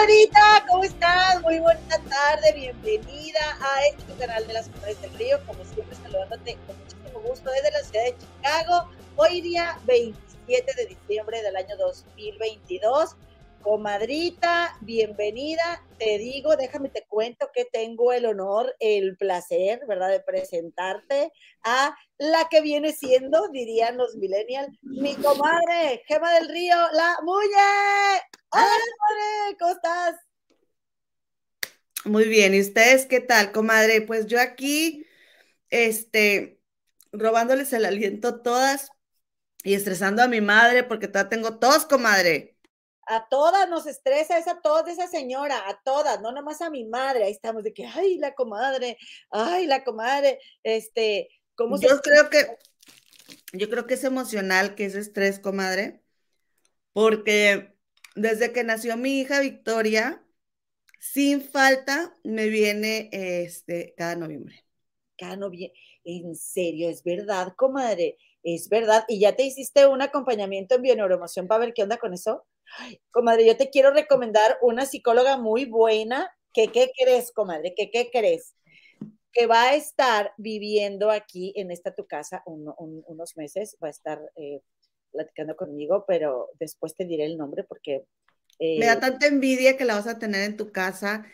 comadrita, ¿cómo estás? Muy buena tarde, bienvenida a este canal de las Mujeres del Río, como siempre saludándote con muchísimo gusto desde la ciudad de Chicago, hoy día 27 de diciembre del año 2022. Comadrita, bienvenida. Te digo, déjame te cuento que tengo el honor, el placer, ¿verdad?, de presentarte a la que viene siendo, dirían los millennials, mi comadre, Gema del Río, la Muye. Hola, comadre, ¿cómo estás? Muy bien, ¿y ustedes qué tal, comadre? Pues yo aquí, este, robándoles el aliento todas y estresando a mi madre porque todavía tengo tos, comadre a todas nos estresa esa tos de esa señora, a todas, no nomás a mi madre, ahí estamos de que, ay, la comadre, ay, la comadre, este, ¿cómo Yo creo que, yo creo que es emocional, que es estrés, comadre, porque desde que nació mi hija Victoria, sin falta me viene este cada noviembre. Cada noviembre, en serio, es verdad, comadre, es verdad. ¿Y ya te hiciste un acompañamiento en bioneuromoción para ver qué onda con eso? Comadre, yo te quiero recomendar una psicóloga muy buena. ¿Qué, qué crees, comadre? ¿Qué, qué crees? Que va a estar viviendo aquí en esta tu casa unos meses, va a estar eh, platicando conmigo, pero después te diré el nombre porque... Me da eh, tanta envidia que la vas a tener en tu casa,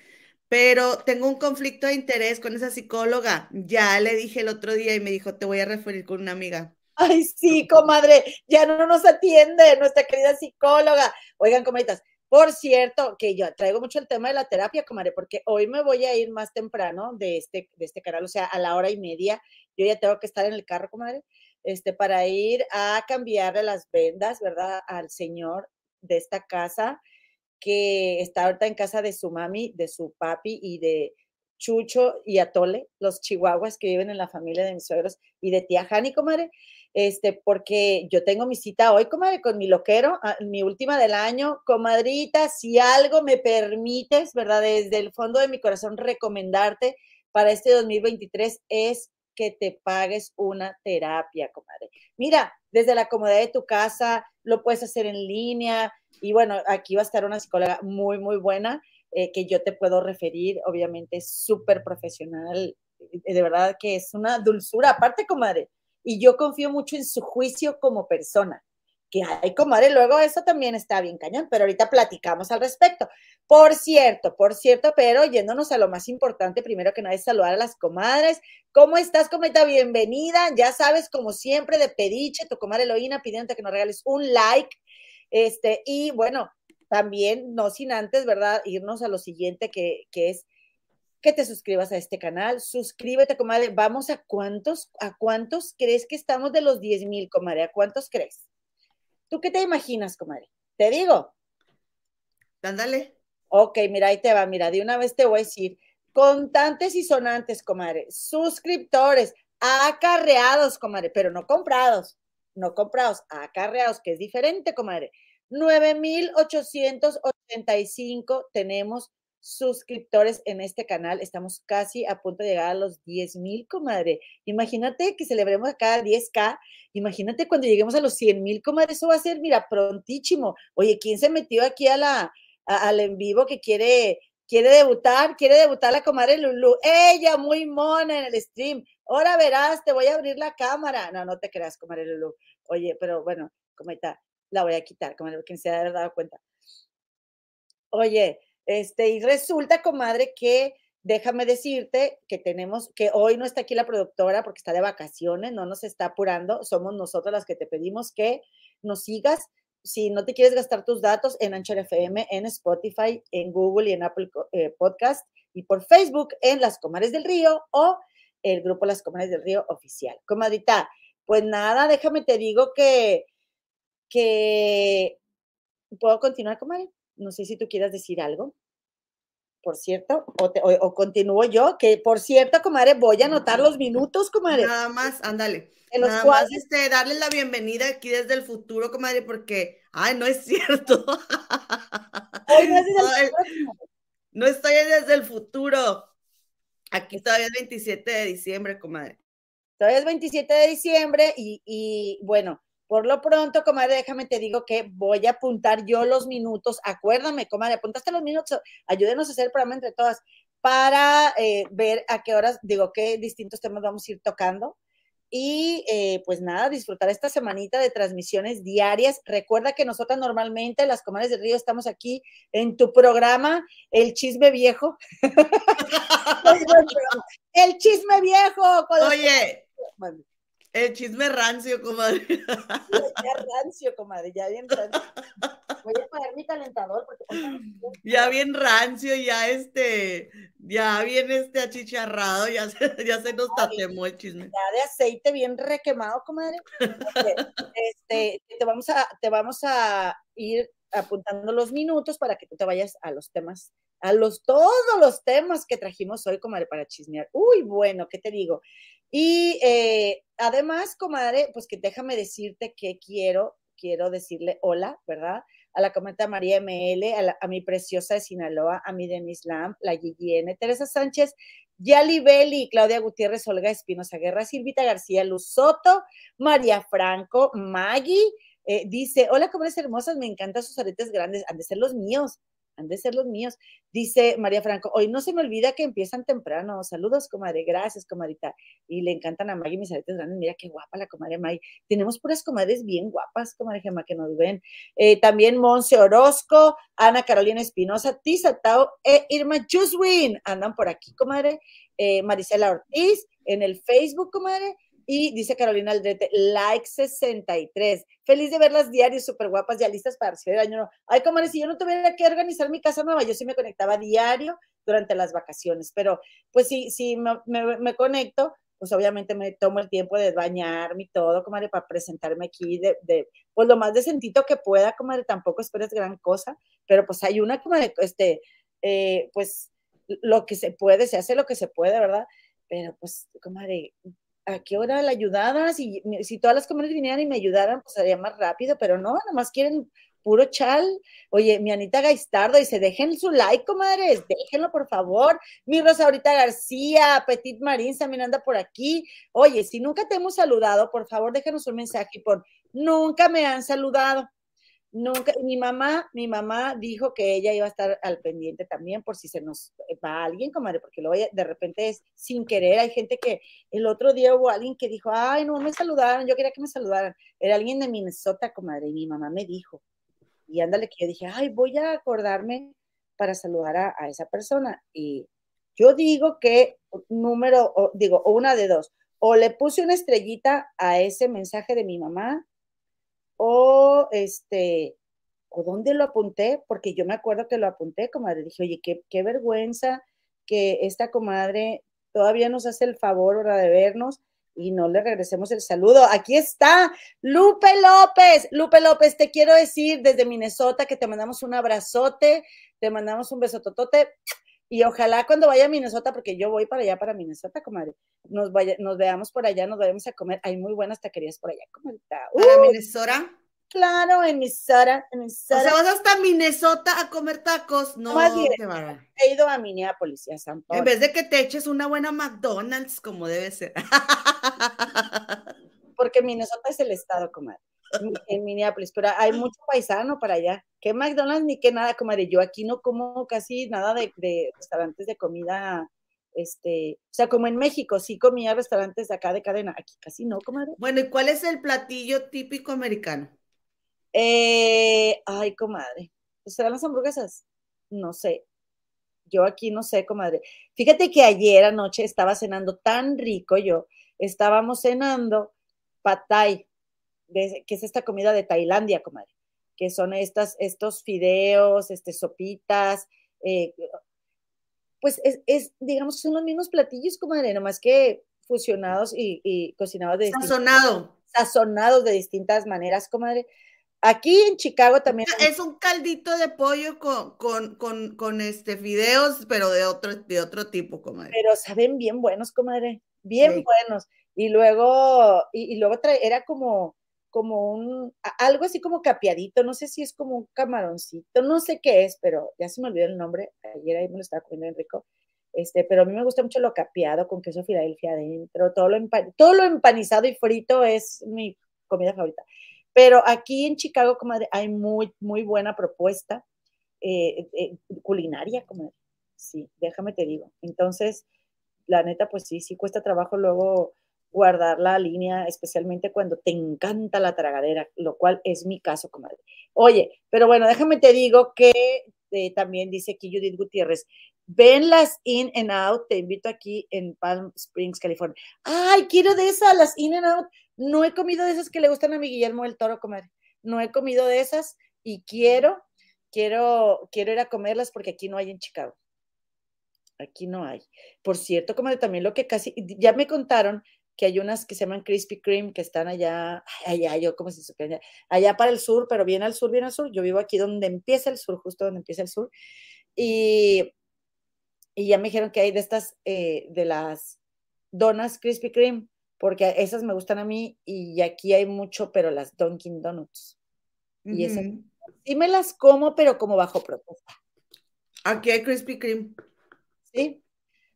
pero tengo un conflicto de interés con esa psicóloga. Ya le dije el otro día y me dijo, te voy a referir con una amiga. Ay, sí, comadre, ya no nos atiende nuestra querida psicóloga. Oigan, comadritas, por cierto, que yo traigo mucho el tema de la terapia, comadre, porque hoy me voy a ir más temprano de este, de este canal, o sea, a la hora y media. Yo ya tengo que estar en el carro, comadre, este, para ir a cambiarle las vendas, ¿verdad? Al señor de esta casa, que está ahorita en casa de su mami, de su papi y de Chucho y Atole, los chihuahuas que viven en la familia de mis suegros, y de tía Jani, comadre este, porque yo tengo mi cita hoy, comadre, con mi loquero, ah, mi última del año. Comadrita, si algo me permites, ¿verdad? Desde el fondo de mi corazón recomendarte para este 2023 es que te pagues una terapia, comadre. Mira, desde la comodidad de tu casa, lo puedes hacer en línea y bueno, aquí va a estar una psicóloga muy, muy buena eh, que yo te puedo referir, obviamente súper profesional, de verdad que es una dulzura, aparte, comadre, y yo confío mucho en su juicio como persona. Que hay comadre, luego eso también está bien cañón, pero ahorita platicamos al respecto. Por cierto, por cierto, pero yéndonos a lo más importante, primero que nada es saludar a las comadres. ¿Cómo estás, comadre? Bienvenida. Ya sabes, como siempre, de pediche, tu comadre Eloína pidiéndote que nos regales un like. Este, y bueno, también, no sin antes, ¿verdad? Irnos a lo siguiente que, que es que te suscribas a este canal. Suscríbete, comadre. Vamos a cuántos, a cuántos crees que estamos de los 10 mil, comadre. ¿A cuántos crees? ¿Tú qué te imaginas, comadre? Te digo. Ándale. Ok, mira, ahí te va. Mira, de una vez te voy a decir. Contantes y sonantes, comadre. Suscriptores, acarreados, comadre, pero no comprados. No comprados, acarreados, que es diferente, comadre. 9,885 tenemos suscriptores en este canal. Estamos casi a punto de llegar a los 10 mil, comadre. Imagínate que celebremos acá 10K. Imagínate cuando lleguemos a los 100 mil, comadre. Eso va a ser, mira, prontísimo. Oye, ¿quién se metió aquí a la, al en vivo que quiere, quiere debutar? Quiere debutar la comadre Lulu. Ella, muy mona en el stream. Ahora verás, te voy a abrir la cámara. No, no te creas, comadre Lulu. Oye, pero bueno, como está, la voy a quitar, comadre, quien se haya dado cuenta. Oye, este, y resulta, comadre, que déjame decirte que tenemos, que hoy no está aquí la productora porque está de vacaciones, no nos está apurando, somos nosotros las que te pedimos que nos sigas. Si no te quieres gastar tus datos en Anchor FM, en Spotify, en Google y en Apple eh, Podcast y por Facebook en Las Comares del Río o el grupo Las Comares del Río oficial. Comadrita, pues nada, déjame te digo que, que, ¿puedo continuar, comadre? No sé si tú quieras decir algo, por cierto, o, continúo yo, que por cierto, comadre, voy a anotar los minutos, comadre. Nada más, ándale. Nada más este, darle la bienvenida aquí desde el futuro, comadre, porque, ay, no es cierto. no, estoy desde el futuro. Aquí todavía es 27 de diciembre, comadre. Todavía es 27 de diciembre y, y bueno, Por lo pronto, comadre, déjame te digo que voy a apuntar yo los minutos. Acuérdame, comadre, apuntaste los minutos. Ayúdenos a hacer el programa entre todas para eh, ver a qué horas, digo, qué distintos temas vamos a ir tocando. Y eh, pues nada, disfrutar esta semanita de transmisiones diarias. Recuerda que nosotras normalmente, las comadres del río, estamos aquí en tu programa, El Chisme Viejo. el Chisme Viejo. Oye, el chisme rancio, comadre. Ya rancio, comadre, ya bien rancio. Voy a poner mi calentador porque ya bien rancio, ya este, ya bien este achicharrado, ya se, ya se nos tatemó el chisme. Ya de aceite bien requemado, comadre. Este, te vamos a, te vamos a ir apuntando los minutos para que tú te vayas a los temas a los todos los temas que trajimos hoy, comadre, para chismear. Uy, bueno, ¿qué te digo? Y eh, además, comadre, pues que déjame decirte que quiero, quiero decirle hola, ¿verdad? A la comenta María ML, a, mi preciosa de Sinaloa, a mi Denis Lam, la Guillene, Teresa Sánchez, Yali Belli, Claudia Gutiérrez, Olga Espinosa Guerra, Silvita García Luz Soto, María Franco, Maggie, eh, dice, hola, comadres hermosas, me encantan sus aretes grandes, han de ser los míos han de ser los míos. Dice María Franco, hoy no se me olvida que empiezan temprano. Saludos, comadre. Gracias, comadrita. Y le encantan a Maggie mis aretes grandes. Mira qué guapa la comadre Maggie. Tenemos puras comadres bien guapas, comadre Gemma, que nos ven. Eh, también Monse Orozco, Ana Carolina Espinosa, Tisa Tao e Irma Juswin. Andan por aquí, comadre. Eh, Marisela Ortiz en el Facebook, comadre. Y dice Carolina Aldrete, like 63. Feliz de verlas diarios, súper guapas, ya listas para recibir el año. Ay, como si yo no tuviera que organizar mi casa nueva, yo sí me conectaba diario durante las vacaciones, pero pues sí, sí me, conecto, pues obviamente me tomo el tiempo de bañarme y todo, comadre, para presentarme aquí de, de, pues lo más decentito que pueda, comadre, tampoco esperes gran cosa, pero pues hay una, comadre, este, eh, pues lo que se puede, se hace lo que se puede, ¿verdad? Pero pues, comadre, ¿a qué hora la ayudaba? Si, si todas las comadres vinieran y me ayudaran, pues sería más rápido, pero no, nada más quieren puro chal. Oye, mi Anita Gaistardo dice, dejen su like, comadres, déjenlo por favor. Mi Rosa ahorita García, Petit Marín también anda por aquí. Oye, si nunca te hemos saludado, por favor, déjenos un mensaje y pon, nunca me han saludado. Nunca, mi mamá, mi mamá dijo que ella iba a estar al pendiente también por si se nos va alguien, comadre, porque luego de repente es sin querer. Hay gente que el otro día hubo alguien que dijo, ay, no me saludaron, yo quería que me saludaran. Era alguien de Minnesota, comadre, y mi mamá me dijo. Y ándale, que yo dije, ay, voy a acordarme para saludar a, esa persona. Y yo digo que número, digo, una de dos, o le puse una estrellita a ese mensaje de mi mamá o este, o dónde lo apunté, porque yo me acuerdo que lo apunté, comadre, dije, oye, qué, qué vergüenza que esta comadre todavía nos hace el favor ahora de vernos y no le regresemos el saludo. Aquí está Lupe López. Lupe López, te quiero decir desde Minnesota que te mandamos un abrazote, te mandamos un besototote y ojalá cuando vaya a Minnesota, porque yo voy para allá, para Minnesota, comadre, nos, vaya, nos veamos por allá, nos vayamos a comer. Hay muy buenas taquerías por allá, comadre. ¿Para Minnesota? Claro, en Minnesota, en Minnesota. O sea, vas hasta Minnesota a comer tacos. No, he ido a Minneapolis, a San Paulo. En vez de que te eches una buena McDonald's, como debe ser. Porque Minnesota es el estado, comadre en Minneapolis, pero hay mucho paisano para allá. ¿Qué McDonald's ni qué nada, comadre? Yo aquí no como casi nada de, restaurantes de comida, este, o sea, como en México, sí comía restaurantes de acá de cadena, aquí casi no, comadre. Bueno, ¿y cuál es el platillo típico americano? Eh, ay, comadre, ¿serán las hamburguesas? No sé. Yo aquí no sé, comadre. Fíjate que ayer anoche estaba cenando tan rico yo, estábamos cenando patay, que es esta comida de Tailandia, comadre, que son estas, estos fideos, este, sopitas, eh, pues es, digamos, son los mismos platillos, comadre, nomás que fusionados y, cocinados de Sazonado. Sazonados de distintas maneras, comadre. Aquí en Chicago también. Es un caldito de pollo con, con, este fideos, pero de otro, de otro tipo, comadre. Pero saben bien buenos, comadre. Bien buenos. Y luego, y, y luego trae, era como, como un, algo así como capiadito, no sé si es como un camaroncito, no sé qué es, pero ya se me olvidó el nombre, ayer ahí me lo estaba comiendo Enrico, este, pero a mí me gusta mucho lo capeado con queso Filadelfia adentro, todo lo, todo lo empanizado y frito es mi comida favorita. Pero aquí en Chicago, comadre, hay muy, muy buena propuesta eh, eh, culinaria, comadre. Sí, déjame te digo. Entonces, la neta, pues sí, sí cuesta trabajo luego guardar la línea, especialmente cuando te encanta la tragadera, lo cual es mi caso, comadre. Oye, pero bueno, déjame te digo que eh, también dice aquí Judith Gutiérrez, ven las In and Out, te invito aquí en Palm Springs, California. Ay, quiero de esas, las In and Out. No he comido de esas que le gustan a mi Guillermo del Toro comadre. No he comido de esas y quiero, quiero, quiero ir a comerlas porque aquí no hay en Chicago. Aquí no hay. Por cierto, comadre, también lo que casi, ya me contaron que hay unas que se llaman Krispy Kreme que están allá, allá, yo como si supiera, allá para el sur, pero bien al sur, bien al sur. Yo vivo aquí donde empieza el sur, justo donde empieza el sur. Y, y ya me dijeron que hay de estas, eh, de las donas Krispy Kreme, porque esas me gustan a mí y aquí hay mucho, pero las Dunkin' Donuts. Y esas, sí me las como, pero como bajo propuesta. Aquí hay Krispy Kreme. Sí.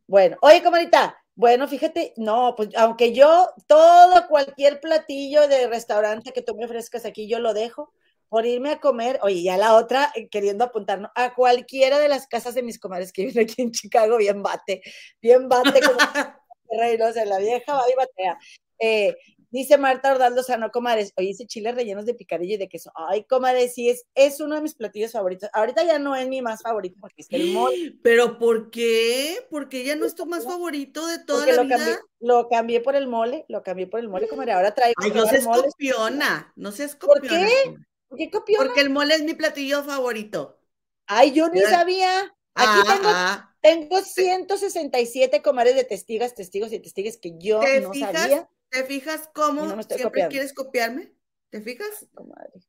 Bueno, oye, comadita, bueno, fíjate, no, pues aunque yo todo, cualquier platillo de restaurante que tú me ofrezcas aquí, yo lo dejo por irme a comer, oye, ya la otra, eh, queriendo apuntarnos a cualquiera de las casas de mis comadres que viven aquí en Chicago, bien bate, bien bate, como no sé, la vieja va y batea. Eh, Dice Marta Ordaldo Sano, comadres, oye, ese chile rellenos de picadillo y de queso. Ay, comadres, sí, es, es uno de mis platillos favoritos. Ahorita ya no es mi más favorito porque es el mole. ¿Pero por qué? Porque ya no es tu más favorito de toda la lo vida. Cambié, lo cambié por el mole, lo cambié por el mole, comadre. Ahora traigo. Ay, no seas mole. copiona, no seas copiona. ¿Por qué? ¿Por qué copiona? Porque el mole es mi platillo favorito. Ay, yo ni sabía. Aquí ah, tengo, tengo 167 comadres de testigas, testigos y testigues que yo no sabía. ¿Te fijas cómo siempre quieres copiarme? ¿Te fijas? comadre.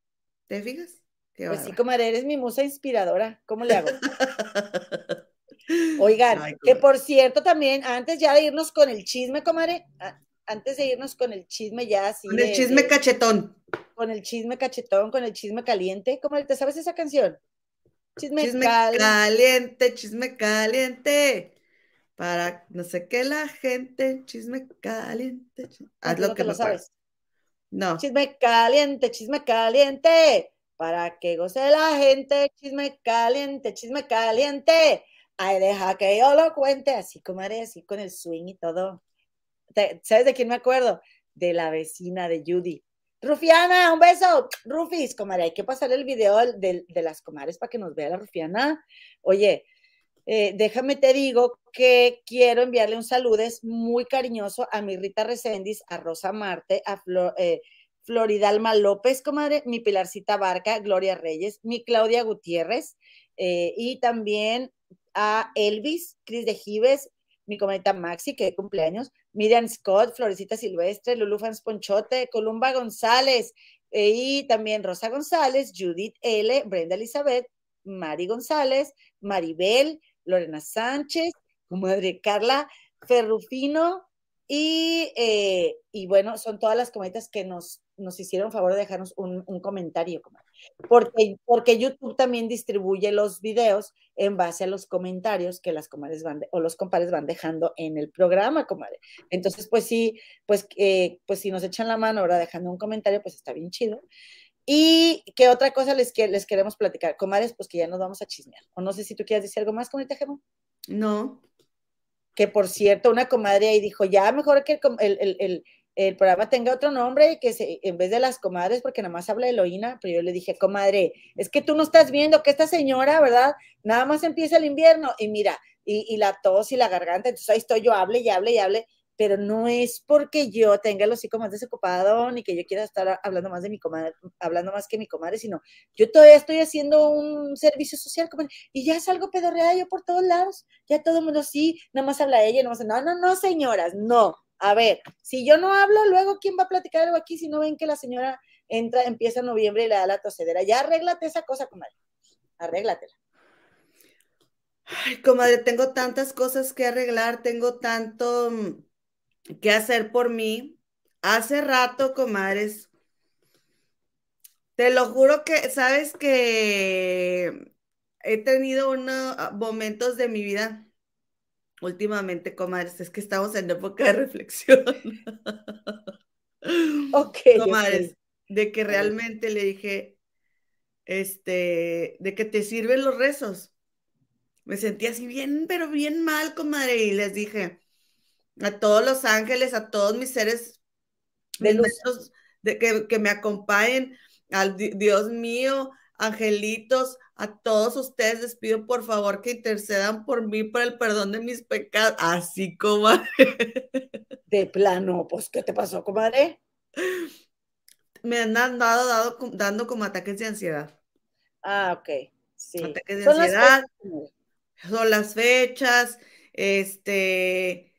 ¿Te fijas? pues sí, comadre, eres mi musa inspiradora. ¿Cómo le hago? Oigan, que por cierto también, antes ya de irnos con el chisme, comadre, antes de irnos con el chisme ya así. Con el chisme cachetón. Con el chisme cachetón, con el chisme caliente. Comadre, ¿te sabes esa canción? Chisme, chisme caliente, chisme caliente para no sé qué la gente, chisme caliente. Haz lo que lo sabes. No. Chisme caliente, chisme caliente, para que goce la gente, chisme caliente, chisme caliente. Ay, deja que yo lo cuente, así como haré, así con el swing y todo. ¿Sabes de quién me acuerdo? De la vecina de Judy. Rufiana, un beso. Rufis, comadre, hay que pasar el video de, de las comares para que nos vea la Rufiana. Oye, eh, déjame te digo que quiero enviarle un saludo muy cariñoso a mi Rita Recendis, a Rosa Marte, a eh, Floridalma López, comadre, mi Pilarcita Barca, Gloria Reyes, mi Claudia Gutiérrez eh, y también a Elvis, Cris de Gives, mi comadita Maxi, que cumpleaños, Miriam Scott, Florecita Silvestre, Lulu Fans Ponchote, Columba González y también Rosa González, Judith L., Brenda Elizabeth, Mari González, Maribel, Lorena Sánchez, madre Carla Ferrufino, y, eh, y, bueno, son todas las comeditas que nos, nos hicieron favor de dejarnos un, comentario, Porque, porque YouTube también distribuye los videos en base a los comentarios que las comadres van o los compadres van dejando en el programa, comadre. Entonces, pues sí, pues, eh, pues si nos echan la mano ahora dejando un comentario, pues está bien chido. Y qué otra cosa les, les queremos platicar, comadres, pues que ya nos vamos a chismear. O no sé si tú quieres decir algo más, comadre Gemo. No. Que por cierto, una comadre ahí dijo, ya mejor que el, programa tenga otro nombre que se, en vez de las comadres, porque nada más habla de Eloína, pero yo le dije, comadre, es que tú no estás viendo que esta señora, ¿verdad? Nada más empieza el invierno y mira, y, y la tos y la garganta, entonces ahí estoy yo, hable y hable y hable, pero no es porque yo tenga el hocico más desocupado ni que yo quiera estar hablando más de mi comadre, hablando más que mi comadre, sino yo todavía estoy haciendo un servicio social, y ya salgo pedorreada yo por todos lados, ya todo el mundo sí, nada más habla ella, no más, no, no, no, señoras, no. A ver, si yo no hablo, luego ¿quién va a platicar algo aquí si no ven que la señora entra, empieza en noviembre y le da la tosedera? Ya arréglate esa cosa, comadre. Arréglatela. Ay, comadre, tengo tantas cosas que arreglar, tengo tanto qué hacer por mí. Hace rato, comadres, te lo juro que, sabes que he tenido unos ah, momentos de mi vida últimamente, comadres, es que estamos en época de reflexión. Ok. Comadres, de que realmente le dije, este, de que te sirven los rezos. Me sentí así bien, pero bien mal, comadre, y les dije a todos los ángeles, a todos mis seres de luz, de que, que me acompañen, al Dios mío, angelitos, a todos ustedes les pido por favor que intercedan por mí por el perdón de mis pecados, así como De plano, pues, ¿qué te pasó, comadre? Me han dado, dando como ataques de ansiedad. Ah, ok. Sí. Ataques de ansiedad. son las fechas, este,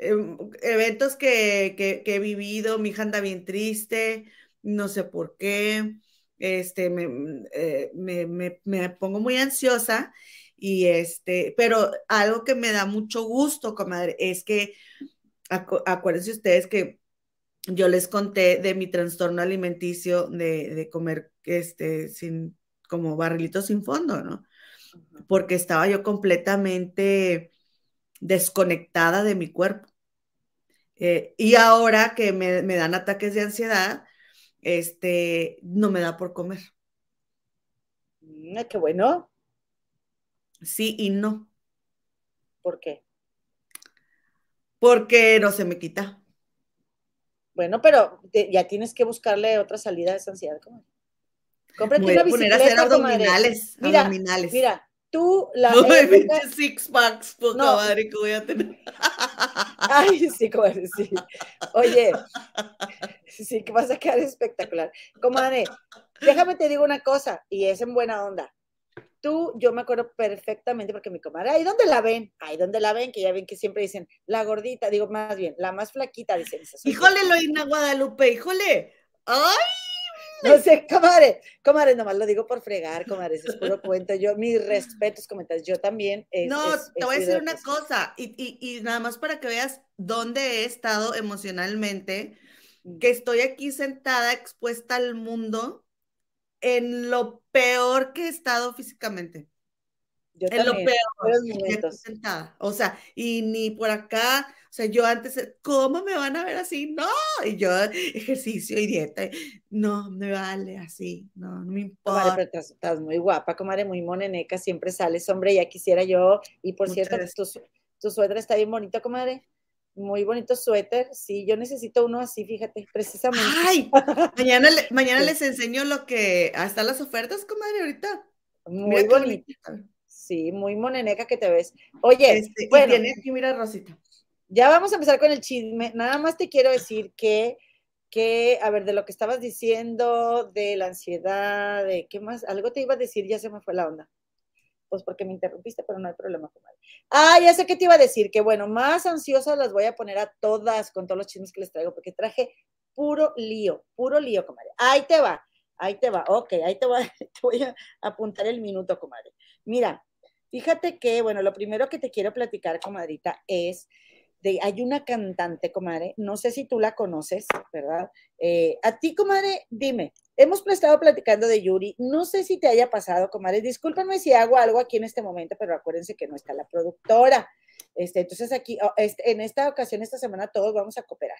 em, eventos que, que, que he vivido, mi hija anda bien triste, no sé por qué este, mm, eh, me, me, me, pongo muy ansiosa y este, pero algo que me da mucho gusto, comadre, es que acuérdense ustedes que yo les conté de mi trastorno alimenticio de, de comer este, sin, como barrilitos sin fondo, ¿no? Porque estaba yo completamente desconectada de mi cuerpo. Eh, y ahora que me, me, dan ataques de ansiedad, este, no me da por comer. Mm, qué bueno. Sí y no. ¿Por qué? Porque no se me quita. Bueno, pero ya tienes que buscarle otra salida de esa ansiedad. Cómprate una bicicleta, poner a hacer abdominales, mira, abdominales. Mira, tú la no época... six packs, poca no. madre que voy a tener. Ay, sí, comadre, sí. Oye, sí, que vas a quedar espectacular. Comadre, déjame te digo una cosa, y es en buena onda. Tú, yo me acuerdo perfectamente porque mi comadre, ahí donde la ven, ahí donde la ven, que ya ven que siempre dicen, la gordita, digo más bien, la más flaquita, dicen. Híjole, Loina Guadalupe, híjole. Ay, no sé, comadre, comadre, nomás lo digo por fregar, comadre, es puro cuento. Yo, mis respetos, comentarios, yo también. no, te voy a decir una cosa, y, y, y, nada más para que veas dónde he estado emocionalmente, que estoy aquí sentada, expuesta al mundo, en lo peor que he estado físicamente. Yo en también, lo peor. Sentada. O sea, y ni por acá, o sea, yo antes, ¿cómo me van a ver así? No, y yo ejercicio y dieta, no, me vale así, no, no me importa. Comadre, pero estás, muy guapa, comadre, muy moneneca, siempre sales, hombre, ya quisiera yo, y por cierto, tu, tu, suéter está bien bonito, comadre. Muy bonito suéter, sí, yo necesito uno así, fíjate, precisamente. Ay, mañana, mañana les enseño lo que, hasta las ofertas, comadre, ahorita. Muy bonito. Sí, muy moneneca que te ves. Oye, este, bueno, aquí, mira, Rosita. Ya vamos a empezar con el chisme. Nada más te quiero decir que, que, a ver, de lo que estabas diciendo, de la ansiedad, de qué más, algo te iba a decir, ya se me fue la onda. Pues porque me interrumpiste, pero no hay problema, comadre. Ah, ya sé qué te iba a decir, que bueno, más ansiosas las voy a poner a todas con todos los chismes que les traigo, porque traje puro lío, puro lío, comadre. Ahí te va, ahí te va, ok, ahí te, va, te voy a apuntar el minuto, comadre. Mira, fíjate que, bueno, lo primero que te quiero platicar, comadrita, es hay una cantante, comadre, no sé si tú la conoces, ¿verdad? Eh, a ti, comadre, dime, hemos estado platicando de Yuri, no sé si te haya pasado, comadre, discúlpame si hago algo aquí en este momento, pero acuérdense que no está la productora. Este, entonces aquí, oh, este, en esta ocasión, esta semana, todos vamos a cooperar.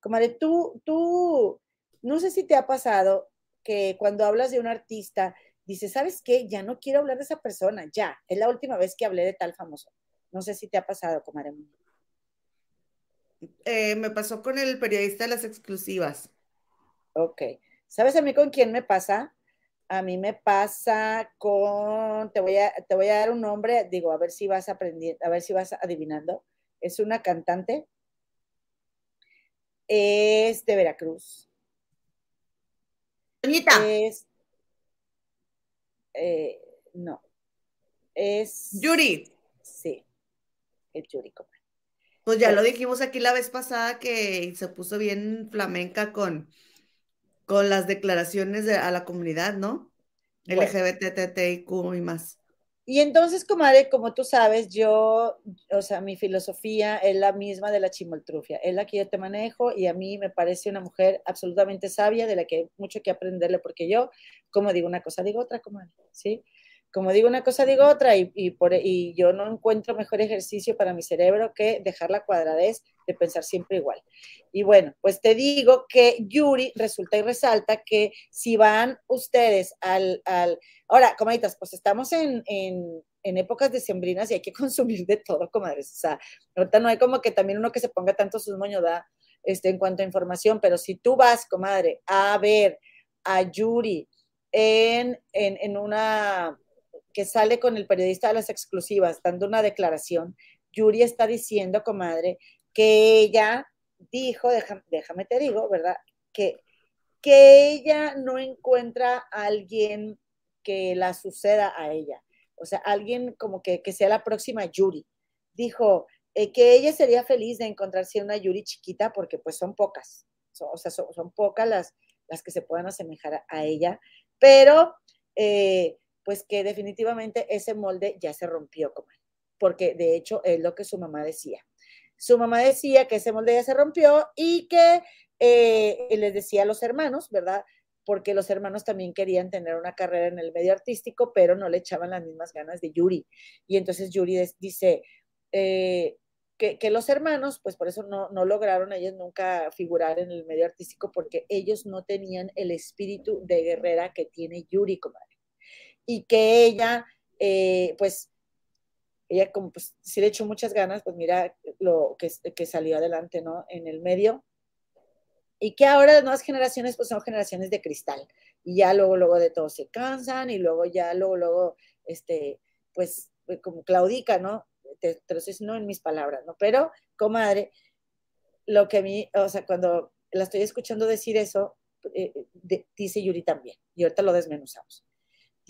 Comadre, tú, tú, no sé si te ha pasado que cuando hablas de un artista, dices, ¿sabes qué? Ya no quiero hablar de esa persona, ya, es la última vez que hablé de tal famoso. No sé si te ha pasado, comadre. Eh, me pasó con el periodista de las exclusivas. Ok. ¿Sabes a mí con quién me pasa? A mí me pasa con, te voy a, te voy a dar un nombre, digo, a ver si vas aprendiendo, a ver si vas adivinando. Es una cantante. Es de Veracruz. Doñita. Es, eh, no. Es. Yuri. Sí. Es Yuri, pues ya lo dijimos aquí la vez pasada que se puso bien flamenca con, con las declaraciones de, a la comunidad, ¿no? Bueno. LGBTTIQ y más. Y entonces, comadre, como tú sabes, yo, o sea, mi filosofía es la misma de la chimoltrufia, es la que yo te manejo y a mí me parece una mujer absolutamente sabia de la que hay mucho que aprenderle porque yo, como digo una cosa, digo otra, comadre, ¿sí? Como digo una cosa, digo otra, y, por, y yo no encuentro mejor ejercicio para mi cerebro que dejar la cuadradez de pensar siempre igual. Y bueno, pues te digo que Yuri resulta y resalta que si van ustedes al, al ahora, comaditas, pues estamos en, en, en épocas decembrinas y hay que consumir de todo, comadres. O sea, ahorita no hay como que también uno que se ponga tanto sus moños da este, en cuanto a información, pero si tú vas, comadre, a ver a Yuri en, en, en una que sale con el periodista de las exclusivas dando una declaración, Yuri está diciendo, comadre, que ella dijo, déjame, te digo, ¿verdad? Que, que ella no encuentra a alguien que la suceda a ella, o sea, alguien como que, sea la próxima Yuri. Dijo eh, que ella sería feliz de encontrarse una Yuri chiquita porque pues son pocas, o sea, son, pocas las, las que se puedan asemejar a, ella, pero eh, pues que definitivamente ese molde ya se rompió, porque de hecho es lo que su mamá decía. Su mamá decía que ese molde ya se rompió y que eh, les decía a los hermanos, ¿verdad? Porque los hermanos también querían tener una carrera en el medio artístico, pero no le echaban las mismas ganas de Yuri. Y entonces Yuri dice eh, que, que, los hermanos, pues por eso no, no lograron ellos nunca figurar en el medio artístico, porque ellos no tenían el espíritu de guerrera que tiene Yuri, comadre y que ella, eh, pues, ella como pues sí le echó muchas ganas, pues mira lo que, salió adelante, ¿no? En el medio. Y que ahora las nuevas generaciones, pues son generaciones de cristal. Y ya luego, luego de todo se cansan y luego ya, luego, luego, este, pues, como claudica, ¿no? Te, te lo estoy diciendo en mis palabras, ¿no? Pero, comadre, lo que a mí, o sea, cuando la estoy escuchando decir eso, eh, dice Yuri también, y ahorita lo desmenuzamos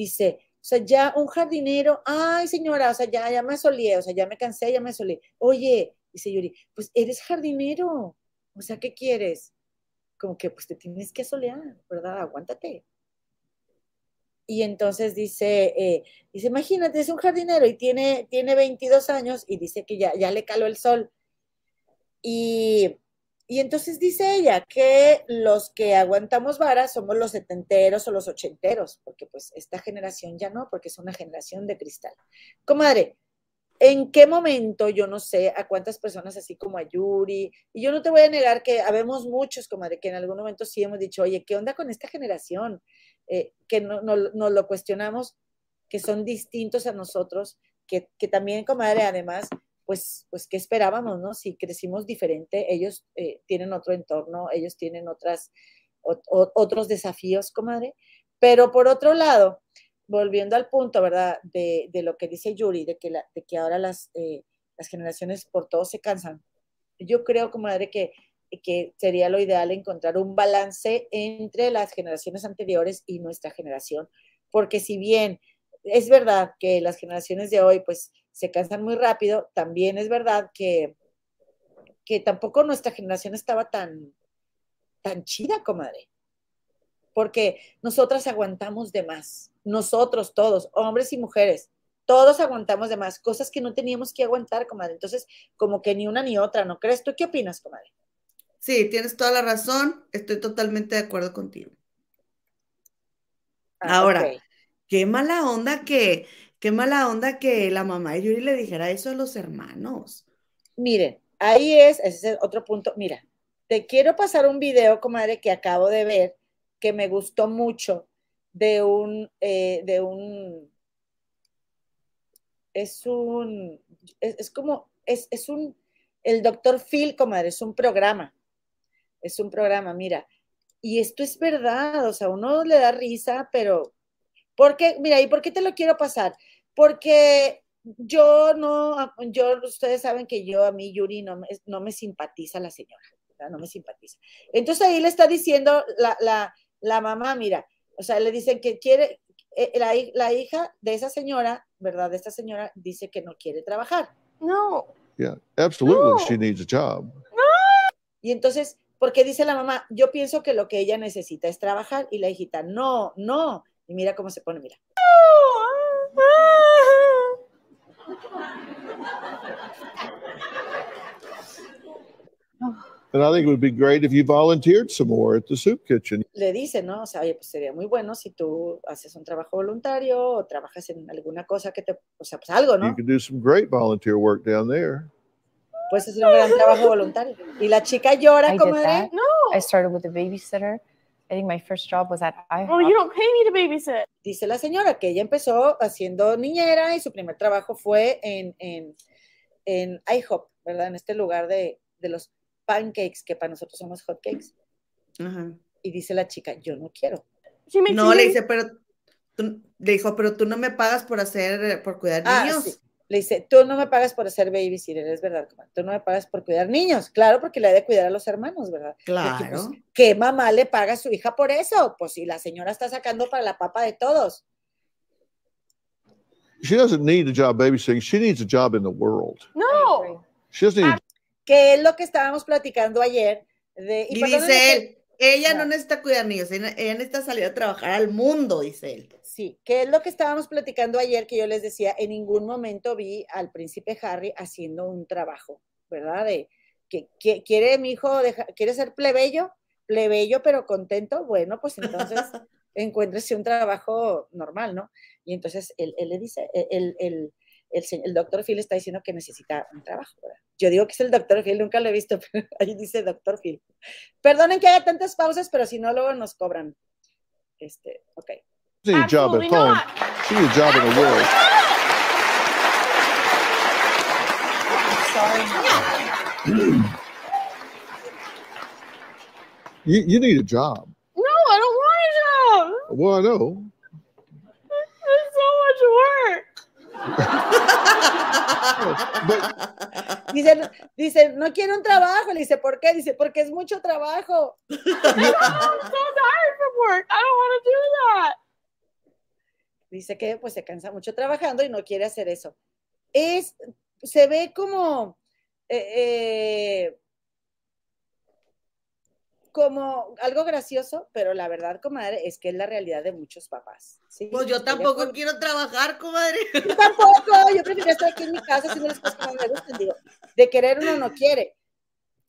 dice, o sea, ya un jardinero, ay señora, o sea, ya, ya me asolé, o sea, ya me cansé, ya me asolé. Oye, dice Yuri, pues eres jardinero, o sea, ¿qué quieres? Como que pues te tienes que asolear, ¿verdad? Aguántate. Y entonces dice, eh, dice, imagínate, es un jardinero y tiene, tiene 22 años y dice que ya, ya le caló el sol. Y y entonces dice ella que los que aguantamos varas somos los setenteros o los ochenteros, porque pues esta generación ya no, porque es una generación de cristal. Comadre, ¿en qué momento, yo no sé, a cuántas personas así como a Yuri, y yo no te voy a negar que habemos muchos, comadre, que en algún momento sí hemos dicho, oye, ¿qué onda con esta generación? Eh, que no, no, nos lo cuestionamos, que son distintos a nosotros, que, que también, comadre, además pues, pues, ¿qué esperábamos, no? Si crecimos diferente, ellos eh, tienen otro entorno, ellos tienen otras, otros desafíos, comadre. Pero por otro lado, volviendo al punto, ¿verdad? De, lo que dice Yuri, de que, de que ahora las, eh, las generaciones por todo se cansan. Yo creo, comadre, que, que sería lo ideal encontrar un balance entre las generaciones anteriores y nuestra generación, porque si bien es verdad que las generaciones de hoy, pues, se cansan muy rápido, también es verdad que, que tampoco nuestra generación estaba tan, tan chida, comadre. Porque nosotras aguantamos de más. Nosotros todos, hombres y mujeres, todos aguantamos de más, cosas que no teníamos que aguantar, comadre. Entonces, como que ni una ni otra, ¿no crees? ¿Tú qué opinas, comadre? Sí, tienes toda la razón, estoy totalmente de acuerdo contigo. Ah, Ahora, qué mala onda que Qué mala onda que la mamá de Yuri le dijera eso a los hermanos. Miren, ahí es, ese es otro punto. Mira, te quiero pasar un video, comadre, que acabo de ver, que me gustó mucho, de un, eh, de un, es un, es, como, es, es, un, el doctor Phil, comadre, es un programa, es un programa, mira, y esto es verdad, o sea, uno le da risa, pero porque, mira, ¿y por qué te lo quiero pasar? Porque yo no, yo, ustedes saben que yo, a mí, Yuri, no me, no me simpatiza la señora, no me simpatiza. Entonces ahí le está diciendo la, la, la mamá, mira, o sea, le dicen que quiere, eh, la, la, hija de esa señora, ¿verdad? De esta señora dice que no quiere trabajar. No. Yeah, absolutely, she needs a job. No. Y entonces, porque dice la mamá, yo pienso que lo que ella necesita es trabajar, y la hijita, no, no, y mira cómo se pone, mira. And I think it would be great if you volunteered some more at the soup kitchen. Le dice, ¿no? O sea, oye, pues sería muy bueno si tú haces un trabajo voluntario o trabajas en alguna cosa que te, o sea, pues algo, You ¿no? could do some great volunteer work down there. Puedes hacer un gran trabajo voluntario. Y la chica llora, I comadre. that. No. I started with a babysitter. I think my first job was at IHOP. Well, you don't pay me to babysit. Dice la señora que ella empezó haciendo niñera y su primer trabajo fue en, en, en IHOP, ¿verdad? En este lugar de, de los pancakes, que para nosotros somos hotcakes. Ajá. Y dice la chica, yo no quiero. No, me le dice, pero tú- le dijo, pero tú no me pagas por hacer, por cuidar Ah, niños. sí. Le dice, tú no me pagas por hacer babysitter, es verdad. Tú no me pagas por cuidar niños. Claro, porque le ha de cuidar a los hermanos, ¿verdad? Porque, Claro. pues, ¿Qué mamá le paga a su hija por eso? Pues si la señora está sacando para la papa de todos. She doesn't need a job babysitting. She needs a job in the world. No. She doesn't need Que es lo que estábamos platicando ayer. De, Y perdónenme dice que- él, ella no Ah. necesita cuidar niños, ella necesita salir a trabajar al mundo, dice él. Sí, que es lo que estábamos platicando ayer, que yo les decía, en ningún momento vi al príncipe Harry haciendo un trabajo, ¿verdad? De que, que- quiere mi hijo, deja- quiere ser plebeyo, plebeyo pero contento, bueno, pues entonces encuéntrese un trabajo normal, ¿no? Y entonces él, él le dice, el, el se- el doctor Phil está diciendo que necesita un trabajo, ¿verdad? Yo digo que es el doctor Phil, nunca lo he visto, pero ahí dice doctor Phil. Perdonen que haga tantas pausas, pero si no, luego nos cobran. Este, ok. She needs a job at home. not. She needs a job in the world. Sorry. You, you need a job. No, I don't want a job. Well, I know. It's so much work. But Dice, no- dice, no quiero un trabajo. Le dice, ¿por qué? Dice, porque es mucho trabajo. I'm so tired from work. I don't want to do that. Dice que pues se cansa mucho trabajando y no quiere hacer eso. Es, se ve como, eh, eh, como algo gracioso, pero la verdad, comadre, es que es la realidad de muchos papás. ¿sí? Pues yo tampoco quiero trabajar, comadre. Yo tampoco, yo prefiero estar aquí en mi casa haciendo las cosas que me gustan. Digo, de querer uno no quiere.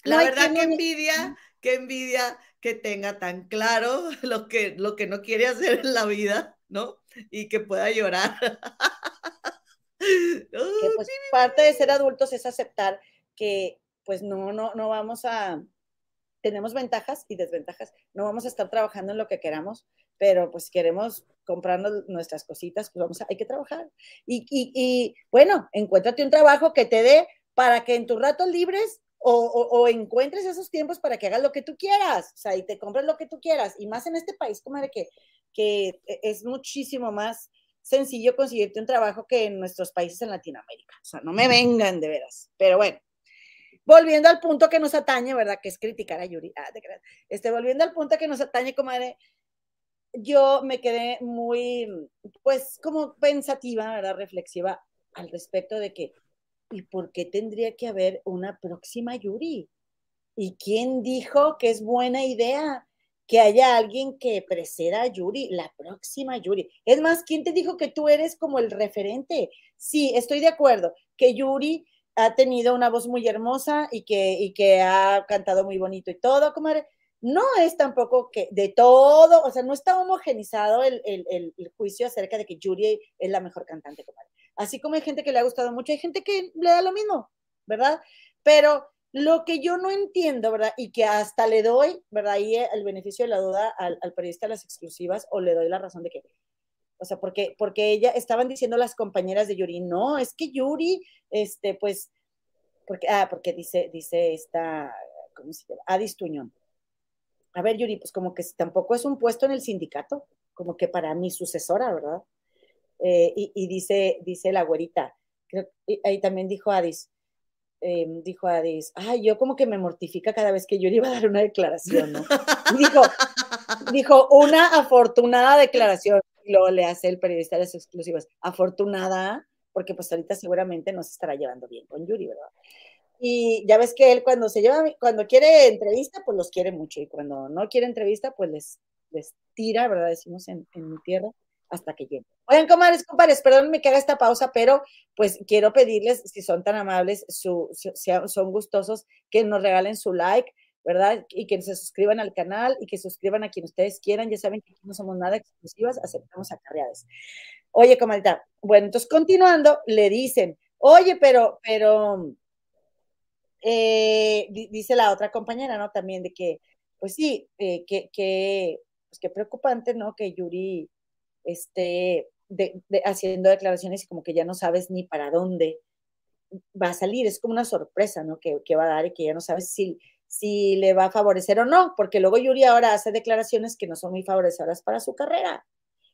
La No verdad que no- envidia, que envidia que tenga tan claro lo que, lo que no quiere hacer en la vida, ¿no? Y que pueda llorar. que pues parte de ser adultos es aceptar que pues no, no, no vamos a, tenemos ventajas y desventajas, no vamos a estar trabajando en lo que queramos, pero pues queremos comprarnos nuestras cositas, pues vamos a, hay que trabajar. Y, y, y bueno, encuéntrate un trabajo que te dé para que en tus ratos libres o, encuentres esos tiempos para que hagas lo que tú quieras, o sea, y te compres lo que tú quieras, y más en este país, como de que, que es muchísimo más sencillo conseguirte un trabajo que en nuestros países en Latinoamérica. O sea, no me vengan de veras. Pero bueno, volviendo al punto que nos atañe, ¿verdad? Que es criticar a Yuri. Ah, creas. Este, volviendo al punto que nos atañe, comadre, yo me quedé muy, pues, como pensativa, ¿verdad? Reflexiva al respecto de que, ¿y por qué tendría que haber una próxima Yuri? ¿Y quién dijo que es buena idea? que haya alguien que preceda a Yuri, la próxima Yuri. Es más, ¿quién te dijo que tú eres como el referente? Sí, estoy de acuerdo, que Yuri ha tenido una voz muy hermosa y que, y que ha cantado muy bonito y todo, comadre. No es tampoco que de todo, o sea, no está homogenizado el, el, el, juicio acerca de que Yuri es la mejor cantante. Así como hay gente que le ha gustado mucho, hay gente que le da lo mismo, ¿verdad? Pero lo que yo no entiendo, ¿verdad? Y que hasta le doy, ¿verdad? Ahí el beneficio de la duda al, al, periodista de las exclusivas o le doy la razón de que, o sea, porque, porque ella, estaban diciendo las compañeras de Yuri, no, es que Yuri, este, pues, porque, ah, porque dice, dice esta, ¿cómo se llama? Adis Tuñón. A ver, Yuri, pues como que tampoco es un puesto en el sindicato, como que para mi sucesora, ¿verdad? Eh, y, dice, dice la güerita, ahí también dijo Adis, eh, dijo Adis, ay, yo como que me mortifica cada vez que yo iba a dar una declaración, ¿no? Dijo, dijo, una afortunada declaración, luego le hace el periodista de las exclusivas, afortunada, porque pues ahorita seguramente no se estará llevando bien con Yuri, ¿verdad? Y ya ves que él cuando se lleva, cuando quiere entrevista, pues los quiere mucho, y cuando no quiere entrevista, pues les, tira, ¿verdad? Decimos en, mi tierra, hasta que llegue. Oigan, comadres, compadres, perdónenme que haga esta pausa, pero pues quiero pedirles, si son tan amables, su, su, son gustosos, que nos regalen su like, ¿verdad? Y que se suscriban al canal y que suscriban a quien ustedes quieran. Ya saben que aquí no somos nada exclusivas, aceptamos acarreadas. Oye, comadita, bueno, entonces continuando, le dicen, oye, pero, pero, eh, di- dice la otra compañera, ¿no? También de que, pues sí, eh, que, que, pues qué preocupante, ¿no? Que Yuri esté de- de- haciendo declaraciones y como que ya no sabes ni para dónde va a salir, es como una sorpresa, ¿no? Que, que va a dar y que ya no sabes si, si le va a favorecer o no, porque luego Yuri ahora hace declaraciones que no son muy favorecedoras para su carrera.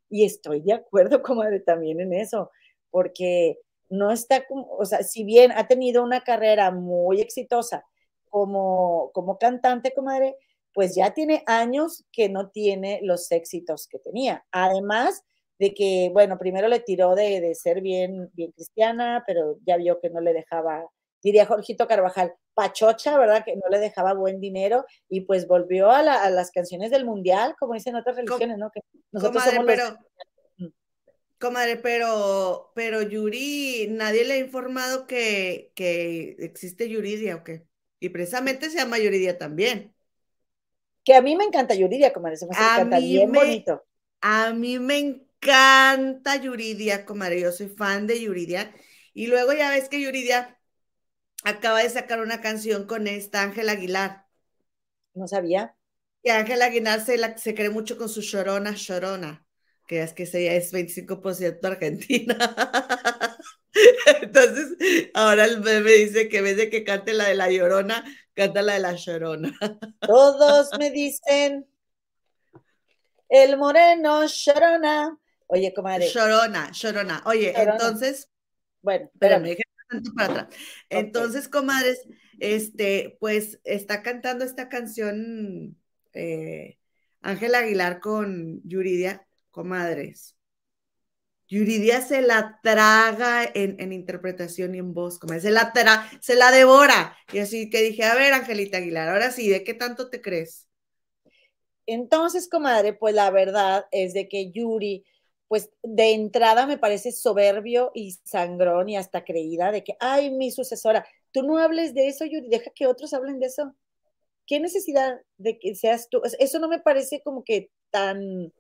Y estoy de acuerdo, comadre, también en eso, porque no está como, o sea, si bien ha tenido una carrera muy exitosa como, como cantante, comadre, pues ya tiene años que no tiene los éxitos que tenía. Además de que, bueno, primero le tiró de, de ser bien, bien cristiana, pero ya vio que no le dejaba, diría Jorgito Carvajal, pachocha, ¿verdad? Que no le dejaba buen dinero y pues volvió a, la- a las canciones del mundial, como dicen otras religiones, ¿no? Que nosotros Comadre, somos los- pero, comadre, pero, pero Yuri, nadie le ha informado que, que existe Yuridia o qué. Y precisamente se llama Yuridia también. que a mí me encanta Yuridia, comadre, se me hace que A canta mí bien me- bonito. A mí me encanta Yuridia, comadre. Yo soy fan de Yuridia. Y luego ya ves que Yuridia acaba de sacar una canción con esta Ángela Aguilar. No sabía. Y Ángela Aguilar se, la, se cree mucho con su Llorona, Llorona, que es que es 25% argentina. Entonces, ahora el meme dice que en vez de que cante la de la Llorona, canta la de la Llorona. Todos me dicen el moreno Sharona. Oye, comadre, Llorona, Llorona. Oye, Llorona. entonces, bueno, Espérame, para atrás. Entonces, comadres, este, pues está cantando esta canción eh, Ángela Aguilar con Yuridia, comadres. Yuridia se la traga en, en interpretación y en voz. Se la, se la devora. Y así que dije, a ver, Angelita Aguilar, ahora sí, ¿de qué tanto te crees? Entonces, comadre, pues la verdad es de que Yuri, pues de entrada me parece soberbio y sangrón y hasta creída de que, ay, mi sucesora, tú no hables de eso, Yuri, deja que otros hablen de eso. ¿Qué necesidad de que seas tú? Eso no me parece como que tan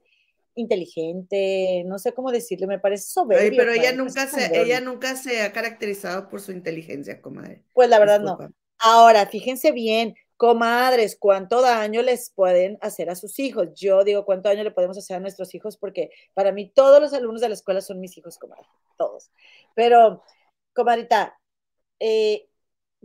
inteligente, no sé cómo decirle, me parece soberbio. Ay, pero ella nunca, se, ella nunca se ha caracterizado por su inteligencia, comadre. Pues la verdad no. Ahora, fíjense bien, comadres, cuánto daño les pueden hacer a sus hijos. Yo digo, cuánto daño le podemos hacer a nuestros hijos, porque para mí todos los alumnos de la escuela son mis hijos, comadre, todos. Pero, comadrita, eh,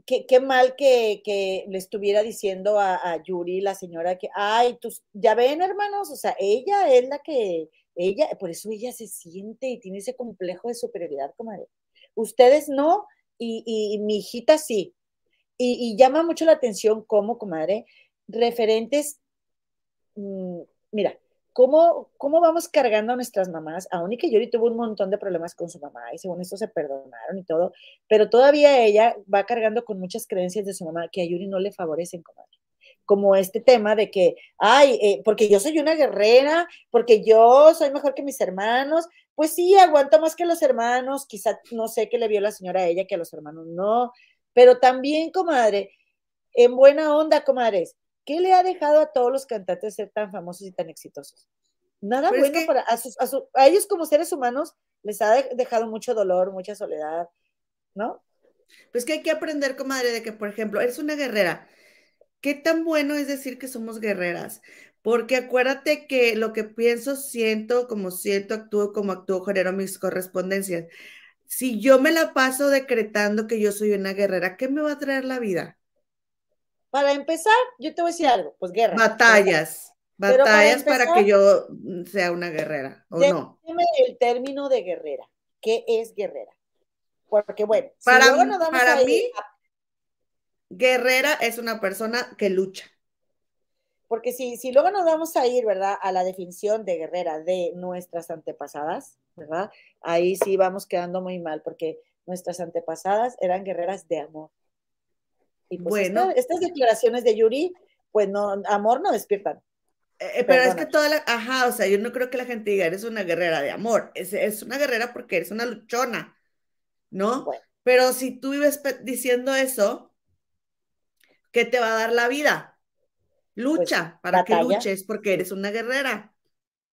qué, qué mal que, que le estuviera diciendo a, a Yuri, la señora, que, ay, tus, ya ven, hermanos, o sea, ella es la que, ella, por eso ella se siente y tiene ese complejo de superioridad, comadre. Ustedes no, y, y mi hijita sí. Y, llama mucho la atención cómo, comadre, referentes, mm, mira, cómo, cómo vamos cargando a nuestras mamás, aún y que Yuri tuvo un montón de problemas con su mamá y según esto se perdonaron y todo, pero todavía ella va cargando con muchas creencias de su mamá que a Yuri no le favorecen, comadre. Como este tema de que, ay, eh, porque yo soy una guerrera, porque yo soy mejor que mis hermanos, pues sí, aguanto más que los hermanos, quizá no sé qué le vio la señora a ella que a los hermanos no, pero también, comadre, en buena onda, comadres, ¿qué le ha dejado a todos los cantantes ser tan famosos y tan exitosos? Nada Pero es bueno que- para a, sus- a su- a ellos como seres humanos les ha de- dejado mucho dolor, mucha soledad, ¿no? Pues que hay que aprender, comadre, de que, por ejemplo, eres una guerrera. ¿Qué tan bueno es decir que somos guerreras? Porque acuérdate que lo que pienso, siento, como siento, actúo, como actúo, genero mis correspondencias. Si yo me la paso decretando que yo soy una guerrera, ¿qué me va a traer la vida? Para empezar, yo te voy a decir algo, pues guerra. Batallas, batallas para, empezar- que yo sea una guerrera, ¿o no? Dime el término de guerrera. ¿Qué es guerrera? Porque bueno, si Para luego m- nos vamos para a mí- a- Guerrera es una persona que lucha. porque si, si luego nos vamos a ir, ¿verdad? A la definición de guerrera de nuestras antepasadas, ¿verdad? Ahí sí vamos quedando muy mal, porque nuestras antepasadas eran guerreras de amor. Y pues Bueno. esta- estas declaraciones de Yuri, pues no, amor no despiertan. Eh, eh, pero es que toda la, ajá, o sea, yo no creo que la gente diga, eres una guerrera de amor, es, es una guerrera porque eres una luchona, ¿no? Bueno. Pero si tú vives diciendo eso, ¿qué te va a dar la vida? Lucha, para que Pues, batalla. luches, porque eres una guerrera.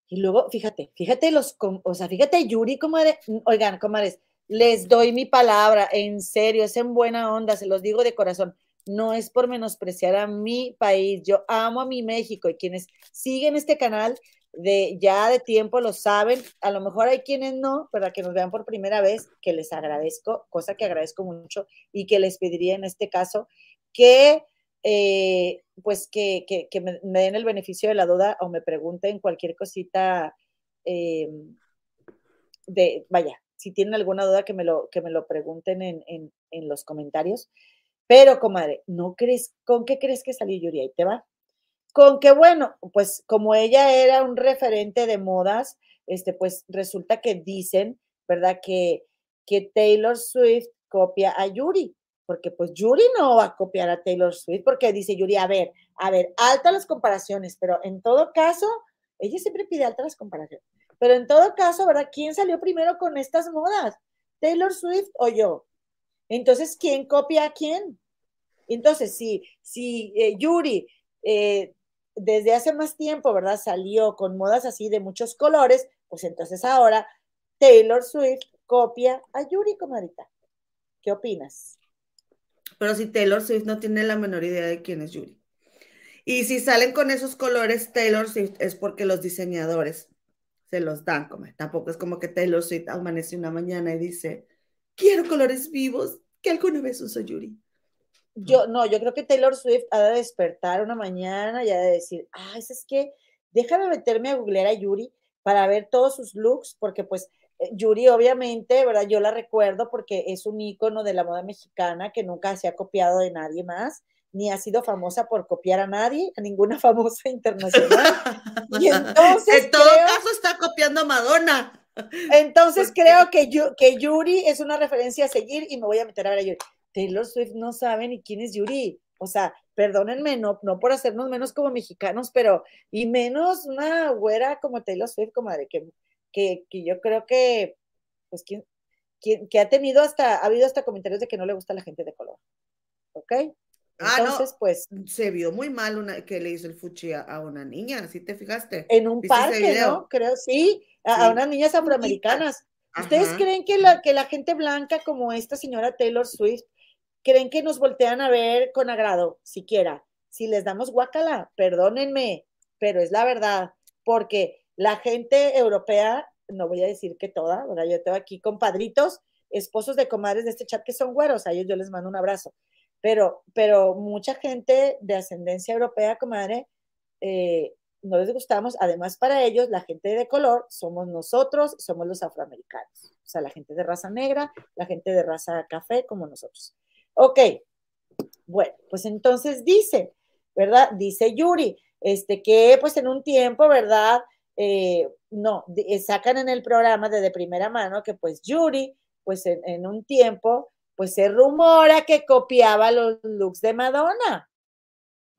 Y luego, fíjate, fíjate los, o sea, fíjate Yuri, comadre, oigan, comadres, les doy mi palabra, en serio, es en buena onda, se los digo de corazón, no es por menospreciar a mi país, yo amo a mi México y quienes siguen este canal de ya de tiempo lo saben, a lo mejor hay quienes no, para que nos vean por primera vez, que les agradezco, cosa que agradezco mucho y que les pediría en este caso que eh, pues que, que- me, den el beneficio de la duda o me pregunten cualquier cosita eh, de, vaya, si tienen alguna duda que me lo, que me lo pregunten en, en- en los comentarios. Pero, comadre, ¿no crees, con qué crees que salió Yuri? Ahí te va. Con que, bueno, pues como ella era un referente de modas, este, pues resulta que dicen, ¿verdad? Que, que Taylor Swift copia a Yuri, porque pues Yuri no va a copiar a Taylor Swift, porque dice Yuri, a ver, a ver, altas las comparaciones, pero en todo caso, ella siempre pide altas las comparaciones, pero en todo caso, ¿verdad? ¿Quién salió primero con estas modas? ¿Taylor Swift o yo? Entonces, ¿quién copia a quién? Entonces, si, si eh, Yuri eh, desde hace más tiempo, ¿verdad? Salió con modas así de muchos colores, pues entonces ahora Taylor Swift copia a Yuri, comadita. ¿Qué opinas? Pero si Taylor Swift no tiene la menor idea de quién es Yuri. Y si salen con esos colores Taylor Swift es porque los diseñadores se los dan. Como, tampoco es como que Taylor Swift amanece una mañana y dice, quiero colores vivos que alguna vez usó Yuri. Yo, no, yo creo que Taylor Swift ha de despertar una mañana y ha de decir, ah, es que déjame meterme a googlear a Yuri para ver todos sus looks, porque pues eh, Yuri obviamente, ¿verdad? Yo la recuerdo porque es un ícono de la moda mexicana que nunca se ha copiado de nadie más, ni ha sido famosa por copiar a nadie, a ninguna famosa internacional. Y entonces en todo creo- caso está copiando a Madonna. Entonces creo que, que Yuri es una referencia a seguir y me voy a meter a ver a Yuri. Taylor Swift no sabe ni quién es Yuri. O sea, perdónenme, no, no por hacernos menos como mexicanos, pero y menos una güera como Taylor Swift, comadre, que, que, que yo creo que, pues, ¿quién, quién- que ha tenido hasta, ha habido hasta comentarios de que no le gusta la gente de color. ¿Ok? Ah, no. Entonces, pues, Se vio muy mal una, que le hizo el fuchi a, a una niña, ¿sí te fijaste? en un ¿Viste ese parque? ¿no? Creo, sí, a, unas niñas afroamericanas. ¿Ustedes creen que la, que la gente blanca como esta señora Taylor Swift, creen que nos voltean a ver con agrado, siquiera? Si les damos guacala, perdónenme, pero es la verdad, porque la gente europea, no voy a decir que toda, ¿verdad? Yo tengo aquí compadritos, esposos de comadres de este chat que son güeros, a ellos yo les mando un abrazo, pero, pero mucha gente de ascendencia europea, comadre, eh, no les gustamos. Además, para ellos, la gente de color somos nosotros, somos los afroamericanos. O sea, la gente de raza negra, la gente de raza café, como nosotros. Ok, bueno, pues entonces dice, ¿verdad? Dice Yuri, este, que pues en un tiempo, ¿verdad? Eh, no, eh, sacan en el programa de, de primera mano que pues Yuri, pues en un tiempo, pues se rumora que copiaba los looks de Madonna.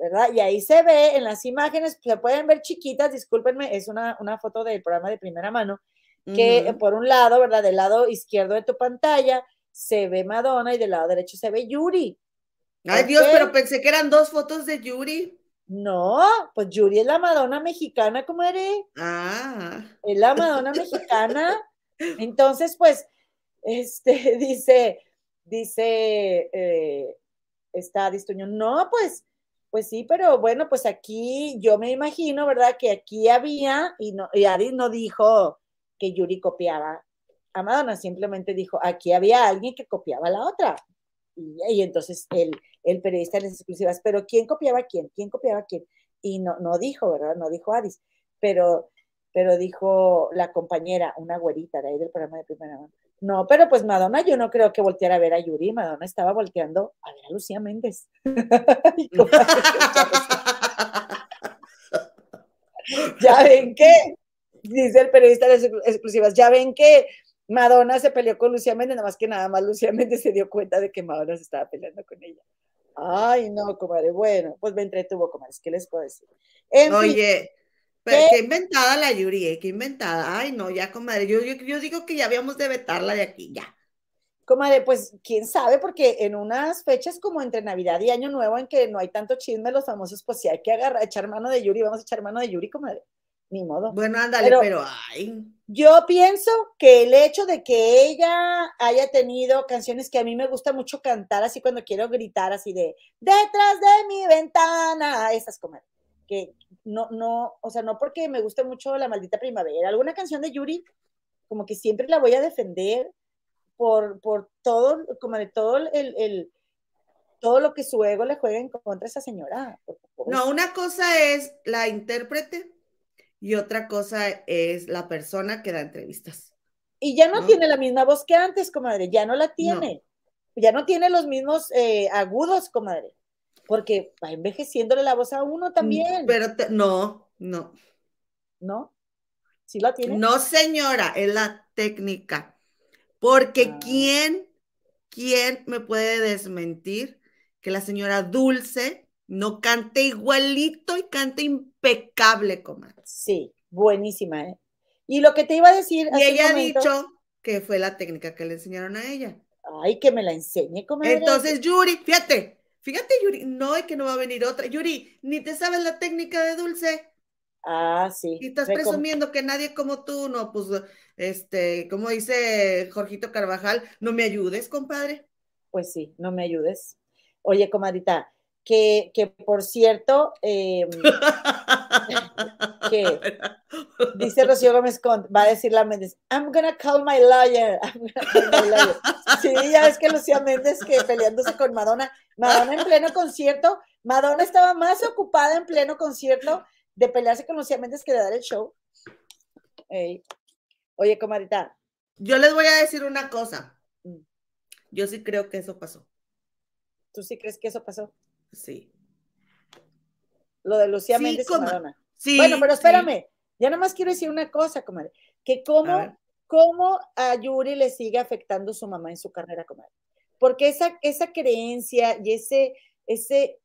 ¿Verdad? Y ahí se ve en las imágenes, se pueden ver chiquitas, discúlpenme, es una, una foto del programa de primera mano, que por un lado, ¿verdad? Del lado izquierdo de tu pantalla se ve Madonna y del lado derecho se ve Yuri. Ay, Dios, pero pensé que eran dos fotos de Yuri. No, pues Yuri es la Madonna mexicana, comadre, Ah. es la Madonna mexicana. Entonces, pues, este, dice, dice, eh, está Distuño, no, pues, pues sí, pero bueno, pues aquí yo me imagino, ¿verdad? Que aquí había, y, no, y Ari no dijo que Yuri copiaba a Madonna, simplemente dijo, aquí había alguien que copiaba a la otra. Y, entonces el, el periodista en las exclusivas, pero ¿quién copiaba a quién? ¿Quién copiaba a quién? Y no, no dijo, ¿verdad? No dijo Aris, pero, pero dijo la compañera, una güerita de ahí del programa de primera mano. No, pero pues Madonna, yo no creo que volteara a ver a Yuri, Madonna estaba volteando a ver a Lucía Méndez. Ya ven que, dice el periodista de las exclu- exclusivas, ya ven que Madonna se peleó con Lucía Méndez, nada más que nada más Lucía Méndez se dio cuenta de que Madonna se estaba peleando con ella. Ay, no, comadre, bueno, pues me entretuvo, comadre, ¿qué les puedo decir? En fin, Oye, pero ¿Qué? qué inventada la Yuri, eh, qué inventada. Ay, no, ya, comadre. Yo, yo, yo digo que ya habíamos de vetarla de aquí, ya. Comadre, pues quién sabe, porque en unas fechas como entre Navidad y Año Nuevo, en que no hay tanto chisme, los famosos, pues sí hay que agarrar, echar mano de Yuri, vamos a echar mano de Yuri, comadre. Ni modo. Bueno, ándale, Pero- pero, ay. Yo pienso que el hecho de que ella haya tenido canciones que a mí me gusta mucho cantar, así cuando quiero gritar, así de detrás de mi ventana, esas comadre, que no, no, o sea, no porque me guste mucho la maldita primavera, alguna canción de Yuri, como que siempre la voy a defender por, por todo, como de todo el, el- todo lo que su ego le juega en contra a esa señora. No, una cosa es la intérprete y otra cosa es la persona que da entrevistas. Y ya no, ¿no? tiene la misma voz que antes, comadre, ya no la tiene. Ya no tiene los mismos eh, agudos, comadre, porque va envejeciéndole la voz a uno también, Pero te- no, no. ¿no? ¿Sí la tiene? No, señora, es la técnica. Porque Ah. ¿quién, quién me puede desmentir que la señora Dulce no cante igualito y cante impecable, comadre? Sí, buenísima, ¿eh? Y lo que te iba a decir Y ella ha momento- dicho que fue la técnica que le enseñaron a ella. ay, que me la enseñe, comadre. Entonces, Yuri, fíjate, fíjate, Yuri, no es que no va a venir otra. Yuri, ni te sabes la técnica de Dulce. ah, sí. Y estás recom- presumiendo que nadie como tú, no, pues, este, como dice Jorgito Carvajal, no me ayudes, compadre. Pues sí, no me ayudes. Oye, comadrita, que, que por cierto, eh, ¿Qué? dice Rocío Gómez Cont, va a decir la Méndez, I'm gonna call my lawyer. I'm gonna call my lawyer. Sí, ya ves que Lucía Méndez que peleándose con Madonna, Madonna en pleno concierto, Madonna estaba más ocupada en pleno concierto de pelearse con Lucía Méndez que de dar el show. Ey. Oye, comadrita, Yo les voy a decir una cosa. Mm. Yo sí creo que eso pasó. ¿tú sí crees que eso pasó? Sí. Lo de Lucía Sí, Méndez y Madonna. Sí. Bueno, pero sí. espérame, ya nada más quiero decir una cosa, comadre, que cómo, cómo a Yuri le sigue afectando su mamá en su carrera, comadre. Porque esa, esa creencia y ese, ese,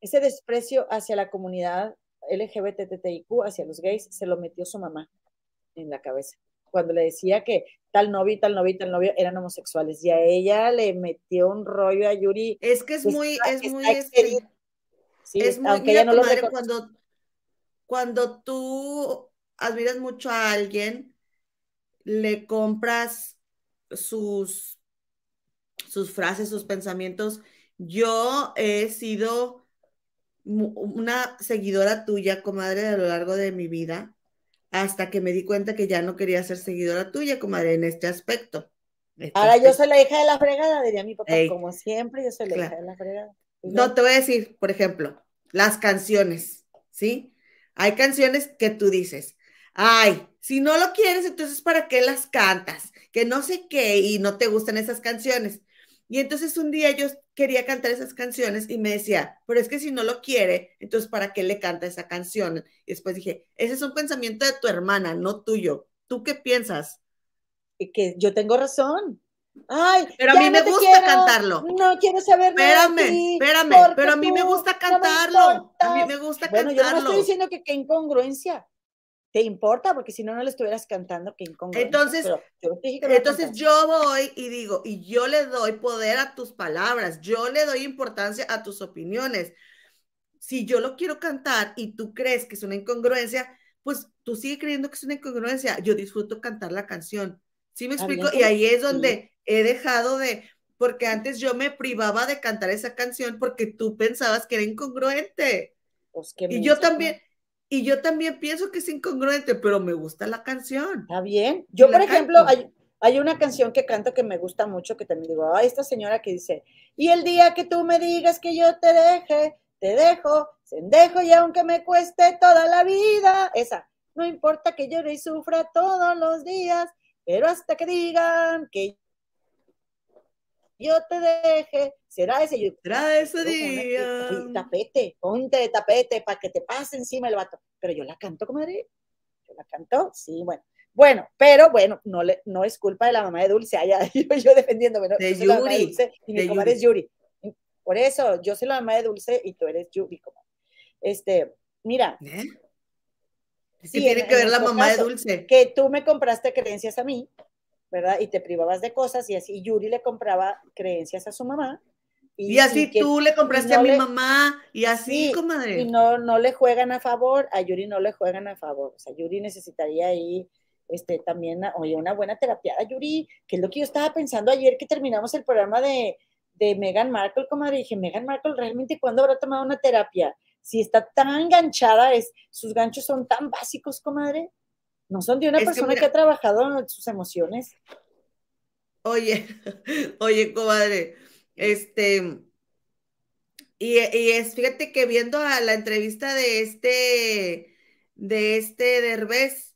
ese desprecio hacia la comunidad LGBTTIQ, hacia los gays, se lo metió su mamá en la cabeza. Cuando le decía que tal novio tal novio tal novio eran homosexuales. Y a ella le metió un rollo a Yuri. Es que es muy, está- es está muy, este, Sí, es muy, aunque no comadre, cuando, cuando tú admiras mucho a alguien, le compras sus, sus frases, sus pensamientos. Yo he sido una seguidora tuya, comadre, a lo largo de mi vida, hasta que me di cuenta que ya no quería ser seguidora tuya, comadre, en este aspecto. Este Ahora yo soy la hija de la fregada, diría mi papá, Ey. como siempre, yo soy la Claro. hija de la fregada. No, te voy a decir, por ejemplo, las canciones, ¿sí? Hay canciones que tú dices, ay, si no lo quieres, entonces ¿para qué las cantas? Que no sé qué y no te gustan esas canciones. Y entonces un día yo quería cantar esas canciones y me decía, pero es que si no lo quiere, entonces ¿para qué le canta esa canción? Y después dije, ese es un pensamiento de tu hermana, no tuyo. ¿Tú qué piensas? Que yo tengo razón. Ay, Pero a mí no me gusta quiero, cantarlo. No quiero saber nada de Espérame, ti, espérame, pero a mí me gusta no me cantarlo. a mí me gusta Bueno, yo no cantarlo. estoy diciendo que qué incongruencia. ¿Te importa? Porque si no, no le estuvieras cantando, qué incongruencia. Entonces- yo Entonces yo voy y digo, y yo le doy poder a tus palabras, yo le doy importancia a tus opiniones. Si yo lo quiero cantar y tú crees que es una incongruencia, pues tú sigue creyendo que es una incongruencia. Yo disfruto cantar la canción. ¿Sí me explico? Y ahí es donde he dejado de, porque antes yo me privaba de cantar esa canción porque tú pensabas que era incongruente. Pues, ¿qué Y yo también, y yo también pienso que es incongruente, pero me gusta la canción. Está bien. Yo, la por ejemplo, hay, hay una canción que canto que me gusta mucho, que también digo, ay, esta señora que dice, y el día que tú me digas que yo te deje, te dejo, sendejo, y aunque me cueste toda la vida, esa, no importa que llore y sufra todos los días, pero hasta que digan que yo te deje, será ese. Yo, Será ese día. "Oye, tapete, ponte de tapete para que te pase encima el vato. Pero yo la canto, comadre. Yo la canto, sí, bueno. Bueno, pero bueno, no, le, no es culpa de la mamá de Dulce, allá yo, yo defendiéndome, ¿no? De Yo la mamá de Yuri, Dulce y mi de comadre es Yuri. Por eso, yo soy la mamá de Dulce y tú eres Yuri, comadre. Este, mira, ¿Eh? Es Sí, que tiene en- que ver la mamá de caso, Dulce. que tú me compraste creencias a mí ¿verdad? Y te privabas de cosas y así Yuri le compraba creencias a su mamá. Y así que- tú le compraste no a mi le- mamá y así, Sí, comadre. y no, no le juegan a favor, a Yuri no le juegan a favor. O sea, Yuri necesitaría ahí este, también, oye, una buena terapia. Yuri, que es lo que yo estaba pensando ayer que terminamos el programa de, de Meghan Markle, comadre. Dije, Meghan Markle, ¿realmente cuándo habrá tomado una terapia? Si está tan enganchada, es, sus ganchos son tan básicos, comadre. No son de una Es que persona mira- que ha trabajado en sus emociones. Oye, oye, comadre, este, y, y es, fíjate que viendo a la entrevista de este, de este Derbez,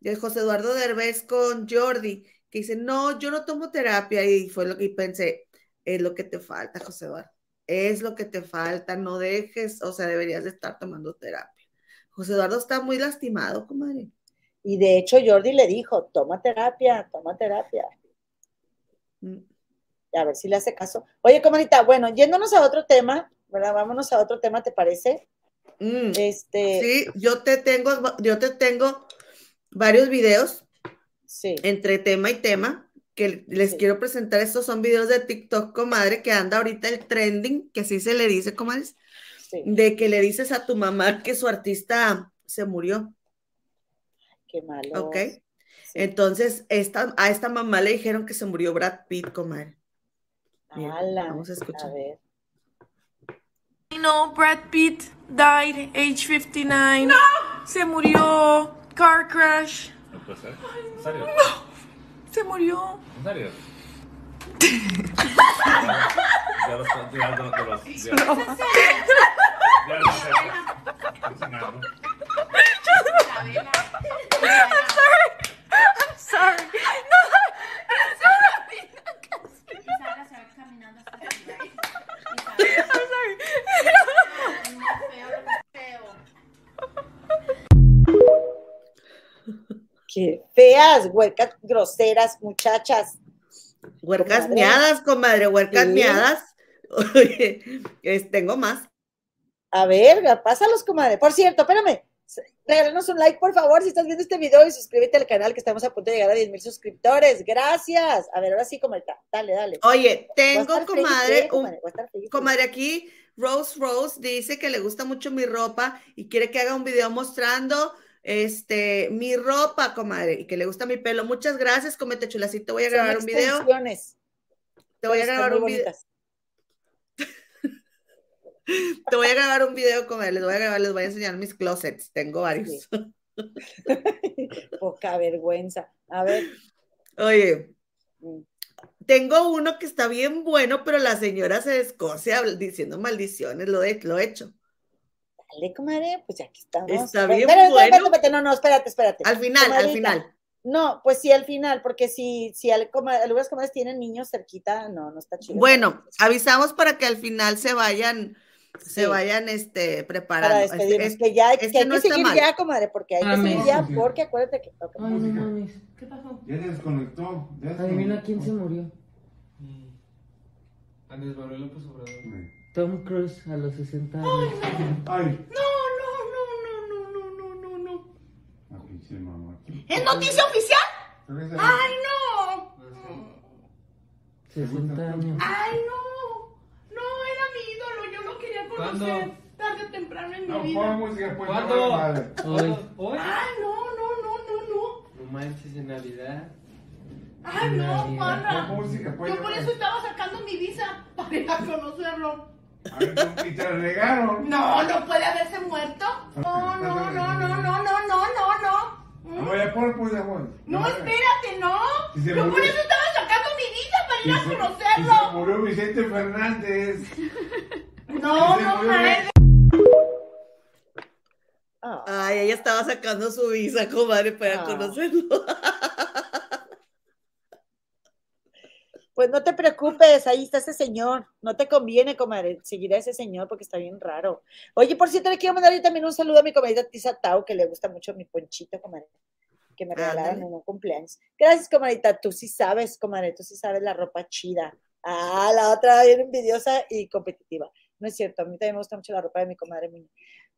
de José Eduardo Derbez con Jordi, que dice, no, yo no tomo terapia, y fue lo que pensé, es lo que te falta, José Eduardo, es lo que te falta, no dejes, o sea, deberías de estar tomando terapia. José Eduardo está muy lastimado, comadre. Y de hecho, Jordi le dijo, toma terapia, toma terapia. Mm. a ver si le hace caso. Oye, comadita, bueno, yéndonos a otro tema, ¿verdad? Vámonos a otro tema, ¿te parece? Mm. Este, Sí, yo te tengo, yo te tengo varios videos sí, entre tema y tema que les Sí. quiero presentar. Estos son videos de TikTok, comadre, que anda ahorita el trending, que así se le dice, comadres, sí, de que le dices a tu mamá que su artista se murió, qué malo. ¿ok? Sí. Entonces, esta, a esta mamá le dijeron que se murió Brad Pitt, comadre. Mira, Ala, vamos a escuchar. A ver. You know, Brad Pitt died age 59. ¡No! Se murió. Car crash. No puede ser. ¿En serio? Se murió. ¿En serio? No. Qué feas, huecas, groseras, muchachas. Huercas Comadre. miadas, comadre, huercas Sí. es- tengo más. A ver, pásalos, comadre. Por cierto, espérame. Regálanos un like, por favor, si estás viendo este video y suscríbete al canal que estamos a punto de llegar a 10 mil suscriptores. Gracias. A ver, ahora sí, comadre. Dale, dale. Oye, tengo, feliz, comadre, ¿eh, un, comadre? Comadre, aquí Rose Rose dice que le gusta mucho mi ropa y quiere que haga un video mostrando este mi ropa, comadre, y que le gusta mi pelo. Muchas gracias, comete chulacito. Voy a Son grabar un video. Te voy a grabar un video. Te voy a grabar un video, comadre. Les voy a grabar, les voy a enseñar mis closets. Tengo varios. Poca vergüenza. A ver. Oye, mm, tengo uno que está bien bueno, pero la señora se descoce diciendo maldiciones. Lo he, lo he hecho. Dale, comadre, pues aquí estamos. Está Espérate, bien espérate, bueno. espérate, espérate, no, no, espérate, espérate. Al final, al Comadrita, final. No, pues sí, al final, porque si, si al, algunas comadres tienen niños cerquita, no, no está chido. Bueno, avisamos para que al final se vayan, se Sí. vayan este, para preparando. Este- despedirnos, este- que ya hay, este que, hay no que seguir mal. ya, comadre, porque hay que Mames. seguir ya, porque acuérdate que... ok. Ay, no mames. ¿Qué pasó? Ya se desconectó. Ya se Adivina quién se murió. Andrés Manuel López Obrador. Tom Cruise a los 60 años. Ay, No, no, no, no, no, no, no, no, no. pinche mamá. ¿Es noticia oficial? ¡Ay, no! 60 años. ¡Ay, no! No, era mi ídolo, yo lo quería conocer ¿Cuándo? tarde o temprano en mi No, pon vida. música, pues. ¿Cuándo? no. Hoy. ¿Hoy? ¡Ay, no, no, no, no, no! No manches, en Navidad. ¡Ay, no, pana! Yo por eso estaba sacando mi visa, para ir a conocerlo. A y te regaron. No, no puede haberse muerto. No, no, no, no, no, no, no, no, no. No, ya pon, pues, ya pon. No, espérate, no. Yo por eso estaba sacando mi visa para ir a se- y se conocerlo. murió Vicente Fernández. No, no. Ah, Ay, ella estaba sacando su visa, comadre, para Ah. conocerlo. Pues no te preocupes, ahí está ese señor. No te conviene, comadre, seguir a ese señor porque está bien raro. Oye, por cierto, le quiero mandar yo también un saludo a mi comadita Tisa Tau, que le gusta mucho mi ponchito, comadre, que me regalaron en un cumpleaños. Gracias, comadita. Tú sí sabes, comadre, tú sí sabes la ropa chida. Ah, la otra bien envidiosa y competitiva. No es cierto, a mí también me gusta mucho la ropa de mi comadre.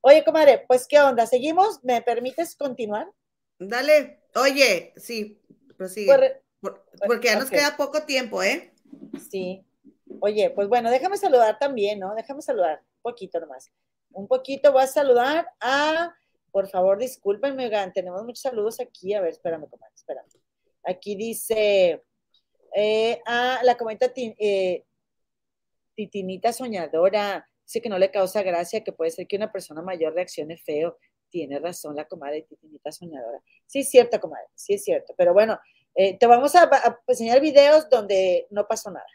Oye, comadre, pues, ¿qué onda? ¿Seguimos? ¿Me permites continuar? Dale, oye, sí, prosigue. Pues, Por- porque ya nos queda poco tiempo, ¿eh? Sí. Oye, pues bueno, déjame saludar también, ¿no? Déjame saludar un poquito nomás. Un poquito voy a saludar a, por favor, discúlpenme, oigan, tenemos muchos saludos aquí. A ver, espérame, comadre, espérame. Aquí dice, eh, a la comenta eh, Titinita Soñadora, dice que no le causa gracia, que puede ser que una persona mayor reaccione feo. Tiene razón la comadre Titinita Soñadora. Sí, es cierto, comadre, sí es cierto. Pero bueno, eh, te vamos a, a enseñar videos donde no pasó nada.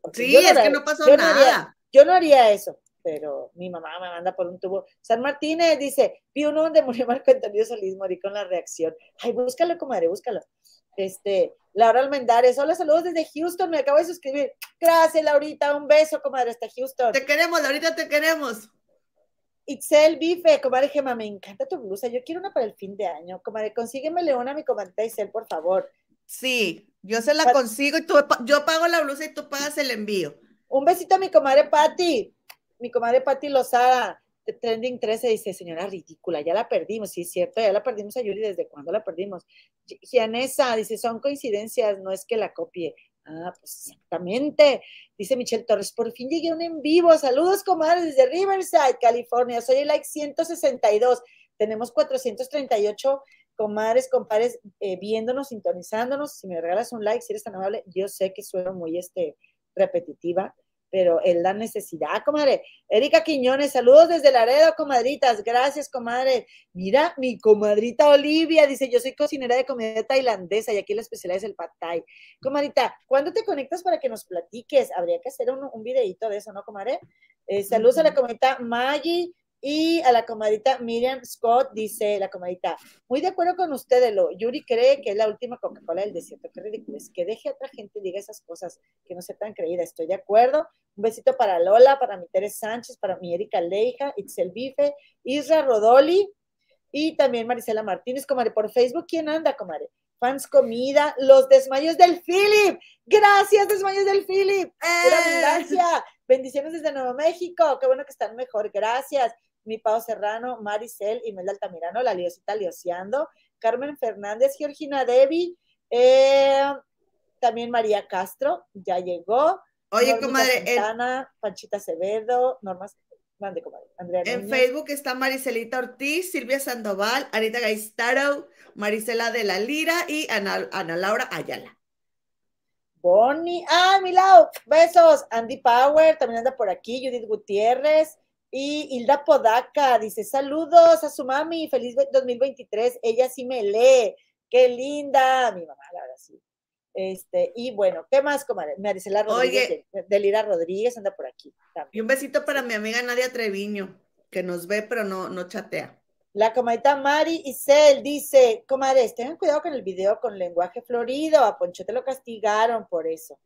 Porque Sí, es que no pasó yo haría- nada. yo no haría eso, pero mi mamá me manda por un tubo. San Martínez dice, vi uno donde murió Marco Antonio Solís, morí con la reacción. Ay, búscalo, comadre, búscalo. Este, Laura Almendares, hola, saludos desde Houston, me acabo de suscribir. Gracias, Laurita, un beso, comadre, hasta Houston. Te queremos, ahorita te queremos. Itzel Bife, comadre Gema, me encanta tu blusa, yo quiero una para el fin de año. Comadre, consígueme una a mi comadre Itzel, por favor. Sí, yo se la consigo y tú, yo pago la blusa y tú pagas el envío. Un besito a mi comadre Patti. Mi comadre Patti Lozada, de Trending 13, dice, señora ridícula, ya la perdimos. Sí, es cierto, ya la perdimos a Yuri. ¿Desde cuándo la perdimos? Gi- Gianesa dice, son coincidencias, no es que la copie. Ah, pues exactamente. Dice Michelle Torres, por fin llegué un en vivo. Saludos, comadre, desde Riverside, California. Soy el like 162. Tenemos 438 comadres, compadres, eh, viéndonos, sintonizándonos. Si me regalas un like, si eres tan amable, yo sé que sueno muy este, repetitiva, pero es la necesidad, comadre. Erika Quiñones, saludos desde Laredo, comadritas. Gracias, comadre. Mira, mi comadrita Olivia dice, yo soy cocinera de comida tailandesa y aquí la especialidad es el pad thai. Comadrita, ¿cuándo te conectas para que nos platiques? Habría que hacer un, un videíto de eso, ¿no, comadre? Eh, saludos a la comadrita Maggie y a la comadrita Miriam Scott, dice la comadrita, muy de acuerdo con ustedes, lo Yuri cree que es la última Coca-Cola del desierto, qué ridículo. Es, que deje a otra gente y diga esas cosas, que no sea tan creída, estoy de acuerdo, un besito para Lola, para mi Teres Sánchez, para mi Erika Leija, Itzel Bife, Isra Rodoli y también Marisela Martínez, comadre, por Facebook, ¿quién anda, comadre? Fans Comida, los desmayos del Philip, gracias, desmayos del Philip, pura abundancia, bendiciones desde Nuevo México, qué bueno que están mejor, gracias, mi Pau Serrano, Maricel, Imelda Altamirano, la Liosita Lioseando, Carmen Fernández, Georgina Devi, eh, también María Castro, ya llegó. Oye, Normita comadre, Santana, Panchita Acevedo, Normas, mande, comadre. Andrea en. Facebook está Maricelita Ortiz, Silvia Sandoval, Anita Gaistaro, Marisela de la Lira y Ana, Ana Laura Ayala. Bonnie, ah, mi lado, besos. Andy Power, también anda por aquí, Judith Gutiérrez y Hilda Podaca, dice saludos a su mami, feliz ve- 2023, ella sí me lee, qué linda, mi mamá, la verdad sí. Este, y bueno, ¿qué más, comadre? Marisela Rodríguez, de, de Lira Rodríguez anda por aquí Y también. un besito para mi amiga Nadia Treviño, que nos ve pero no, no chatea. La comadita Mari Isel dice, comadres, tengan cuidado con el video con lenguaje florido, a Poncho te lo castigaron por eso.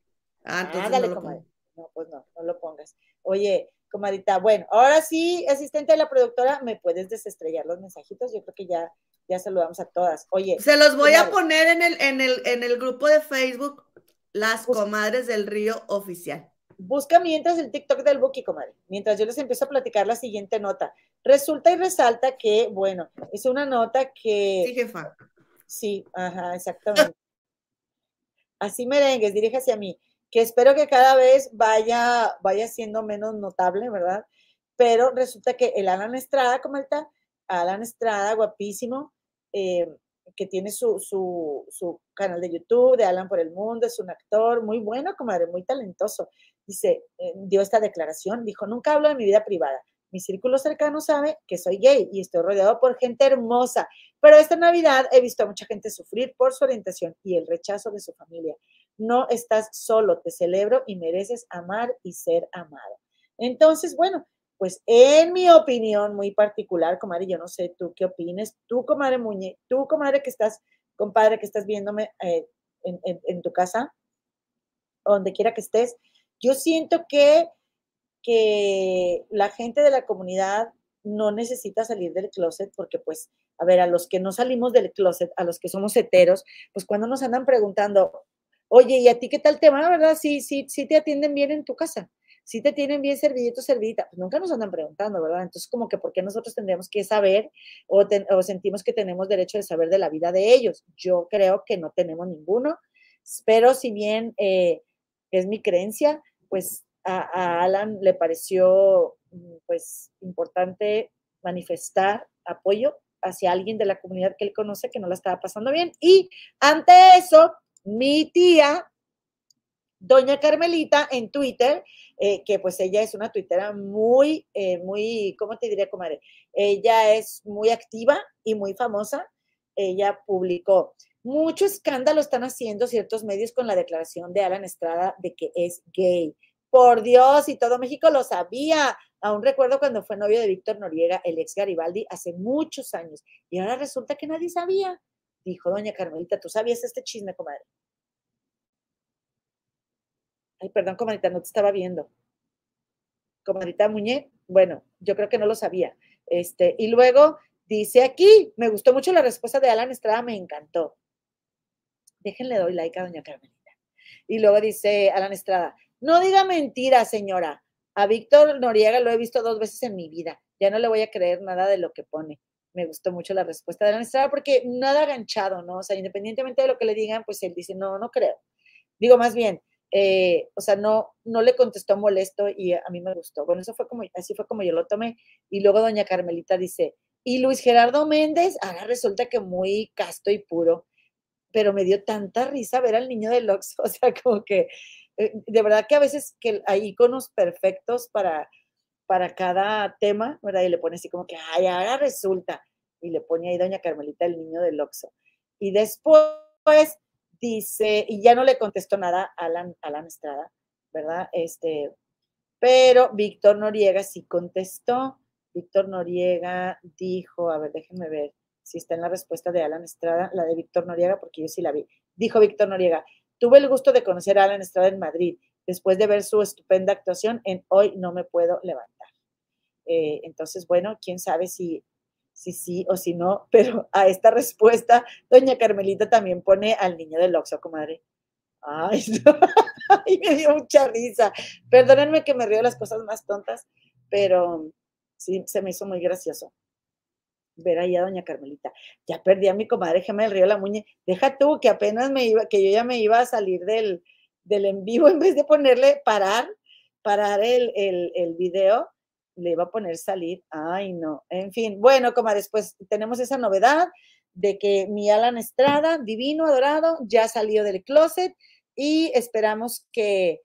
Ah, entonces Ándale, no lo comadre. No, pues no, no lo pongas. Oye, comadita, bueno, ahora sí, asistente de la productora, ¿me puedes desestrellar los mensajitos? Yo creo que ya, ya saludamos a todas. Oye, Se los voy a poner en el, en el, en el grupo de Facebook, Las Comadres del Río Oficial. Busca mientras el TikTok del Buki, comadre, mientras yo les empiezo a platicar la siguiente nota. Resulta y resalta que, bueno, es una nota que... Sí, jefa. Sí, ajá, exactamente. Así merengues, dirige hacia mí, que espero que cada vez vaya, vaya siendo menos notable, ¿verdad? Pero resulta que el Alan Estrada, como está, Alan Estrada, guapísimo, eh, que tiene su, su, su canal de YouTube, de Alan por el Mundo, es un actor muy bueno, comadre, muy talentoso. Dice, eh, dio esta declaración, dijo, nunca hablo de mi vida privada. Mi círculo cercano sabe que soy gay y estoy rodeado por gente hermosa, pero esta Navidad he visto a mucha gente sufrir por su orientación y el rechazo de su familia. No estás solo, te celebro y mereces amar y ser amado. Entonces, bueno, pues en mi opinión muy particular, comadre, yo no sé tú qué opines, tú, comadre Muñe, tú, comadre que estás, compadre que estás viéndome eh, en, en- tu casa, donde quiera que estés, yo siento que, que la gente de la comunidad no necesita salir del closet porque pues, a ver, a los que no salimos del closet, a los que somos heteros, pues cuando nos andan preguntando, oye, ¿y a ti qué tal te va, verdad? Sí, sí, sí te atienden bien en tu casa, sí te tienen bien servidito, servidita, pues nunca nos andan preguntando, ¿verdad? Entonces, como que, ¿por qué nosotros tendríamos que saber o, ten- o sentimos que tenemos derecho de saber de la vida de ellos? Yo creo que no tenemos ninguno. Pero si bien eh, es mi creencia, pues a, a Alan le pareció mm, pues importante manifestar apoyo hacia alguien de la comunidad que él conoce que no la estaba pasando bien. Y ante eso, mi tía, doña Carmelita, en Twitter, eh, que pues ella es una tuitera muy, eh, muy, ¿cómo te diré, comadre? Ella es muy activa y muy famosa. Ella publicó, mucho escándalo están haciendo ciertos medios con la declaración de Alan Estrada de que es gay. Por Dios, y todo México lo sabía. Aún recuerdo cuando fue novio de Víctor Noriega, el ex Garibaldi, hace muchos años. Y ahora resulta que nadie sabía. Dijo doña Carmelita, ¿tú sabías este chisme, comadre? Ay, perdón, comadrita, no te estaba viendo. Comadrita Muñe, bueno, yo creo que no lo sabía. Este, y luego dice aquí, me gustó mucho la respuesta de Alan Estrada, me encantó. Déjenle doy like a doña Carmelita. Y luego dice Alan Estrada, no diga mentira, señora. A Víctor Noriega lo he visto dos veces en mi vida. Ya no le voy a creer nada de lo que pone. Me gustó mucho la respuesta de Alan Estrada porque nada aganchado, ¿no? O sea, independientemente de lo que le digan, pues él dice, no, no creo. Digo, más bien, eh, o sea, no, no le contestó molesto y a mí me gustó. Bueno, eso fue como, así fue como yo lo tomé. Y luego doña Carmelita dice, y Luis Gerardo Méndez, ahora resulta que muy casto y puro, pero me dio tanta risa ver al niño del Oxxo, o sea, como que, eh, de verdad que a veces que hay iconos perfectos para, para cada tema, ¿verdad? Y le pone así como que, ay, ahora resulta, y le pone ahí doña Carmelita el niño del Oxxo. Y después dice, y ya no le contestó nada a Alan, Alan Estrada, ¿verdad? Este, pero Víctor Noriega sí contestó. Víctor Noriega dijo, a ver, déjenme ver si está en la respuesta de Alan Estrada, la de Víctor Noriega, porque yo sí la vi. Dijo Víctor Noriega, tuve el gusto de conocer a Alan Estrada en Madrid, después de ver su estupenda actuación en Hoy no me puedo levantar. Eh, entonces, bueno, quién sabe si si sí o si no, pero a esta respuesta, doña Carmelita también pone al niño del Oxxo, comadre. Ay, no. Ay, me dio mucha risa. Perdónenme que me río las cosas más tontas, pero sí, se me hizo muy gracioso ver ahí a doña Carmelita. Ya perdí a mi comadre Gemma del Río La Muñe. Deja tú que apenas me iba, que yo ya me iba a salir del, del en vivo en vez de ponerle parar, parar el, el, el video, le iba a poner salir. Ay, no. En fin, bueno, como después tenemos esa novedad de que mi Alan Estrada, divino, adorado, ya salió del closet y esperamos que,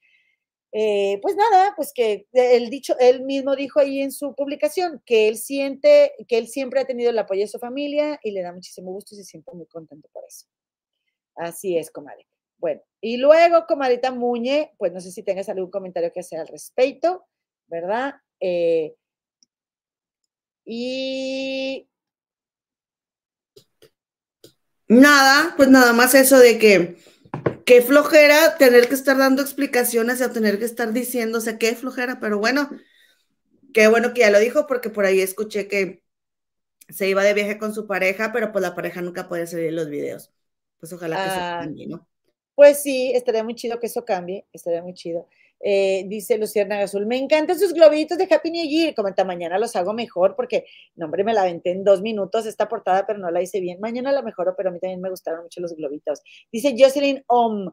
eh, pues nada, pues que él dicho, él mismo dijo ahí en su publicación que él siente, que él siempre ha tenido el apoyo de su familia y le da muchísimo gusto y se siente muy contento por eso. Así es, comadre. Bueno, y luego, comadita Muñe, pues no sé si tengas algún comentario que hacer al respecto, ¿verdad? Eh, y nada, pues nada más eso de que qué flojera tener que estar dando explicaciones o tener que estar diciendo, o sea, qué flojera, pero bueno, qué bueno que ya lo dijo porque por ahí escuché que se iba de viaje con su pareja, pero pues la pareja nunca puede salir los videos. Pues ojalá que se Ah, cambie, ¿no? Pues sí, estaría muy chido que eso cambie, estaría muy chido. Eh, dice Luciana Azul, me encantan sus globitos de Happy New Year. Comenta, mañana los hago mejor porque, no, hombre, me la aventé en dos minutos esta portada, pero no la hice bien. Mañana la mejoro, pero a mí también me gustaron mucho los globitos. Dice Jocelyn Om,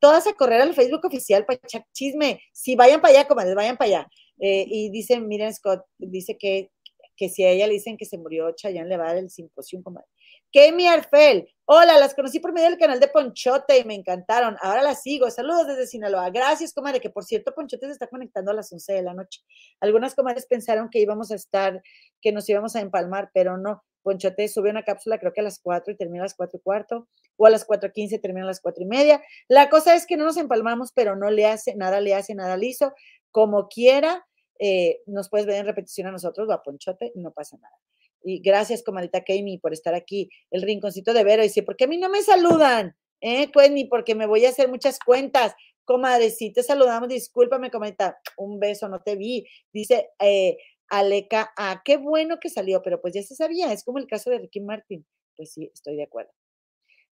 todas a correr al Facebook oficial para echar chisme. Si vayan para allá, comadres, vayan para allá. Eh, y dice, miren, Scott, dice que, que si a ella le dicen que se murió, Chayanne le va a dar el simposio, comadre. Kemi Arfel, hola, las conocí por medio del canal de Ponchote y me encantaron. Ahora las sigo. Saludos desde Sinaloa. Gracias, comadre, que por cierto, Ponchote se está conectando a las 11 de la noche. Algunas comadres pensaron que íbamos a estar, que nos íbamos a empalmar, pero no. Ponchote sube una cápsula, creo que a las 4 y termina a las 4 y cuarto, o a las 4.15 y termina a las 4 y media. La cosa es que no nos empalmamos, pero no le hace, nada le hace, nada liso. Como quiera, eh, nos puedes ver en repetición a nosotros o a Ponchote, no pasa nada. Y gracias, comadita Kami, por estar aquí. El rinconcito de Vero dice, ¿por qué a mí no me saludan? ¿Eh? Ni porque me voy a hacer muchas cuentas. Comadre, si te saludamos, discúlpame, comadita. Un beso, no te vi. Dice eh, Aleca, ah, qué bueno que salió, pero pues ya se sabía, es como el caso de Ricky Martin. Pues sí, estoy de acuerdo.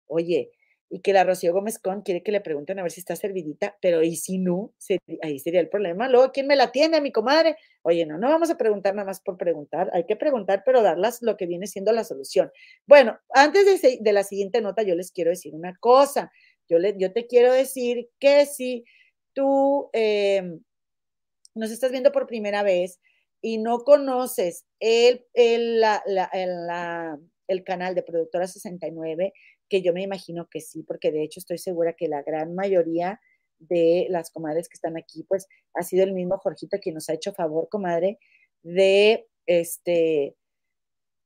Oye, y que la Rocío Gómez Con quiere que le pregunten a ver si está servidita, pero ¿y si no? Ahí sería el problema. Luego, ¿quién me la atiende, mi comadre? Oye, no, no vamos a preguntar nada más por preguntar, hay que preguntar, pero darlas lo que viene siendo la solución. Bueno, antes de, de la siguiente nota, yo les quiero decir una cosa. Yo, le, yo te quiero decir que si tú eh, nos estás viendo por primera vez y no conoces el, el, el, el canal de Productora 69, que yo me imagino que sí, porque de hecho estoy segura que la gran mayoría de las comadres que están aquí, pues ha sido el mismo Jorgito quien nos ha hecho favor, comadre, de este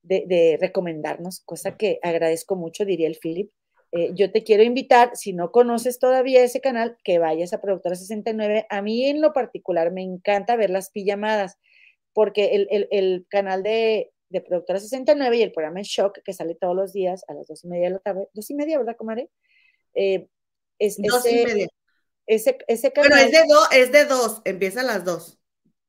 de, de recomendarnos, cosa que agradezco mucho, diría el Philip. Eh, yo te quiero invitar, si no conoces todavía ese canal, que vayas a Productora 69. A mí en lo particular me encanta ver las pijamadas, porque el, el, el canal de, de Productora 69 y el programa en Shock, que sale todos los días a las dos y media de la tarde, dos y media, ¿verdad, comadre? Eh, es, Dos ese, y media. Ese, ese canal. Bueno, es de, dos, es de dos, empieza a las dos.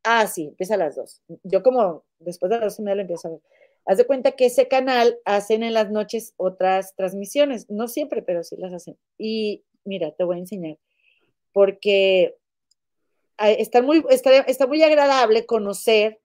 Ah, sí, empieza a las dos. Yo como después de las dos y media lo empiezo a ver. Haz de cuenta que ese canal hacen en las noches otras transmisiones, no siempre, pero sí las hacen. Y mira, te voy a enseñar, porque ah, está muy, está, está muy agradable conocer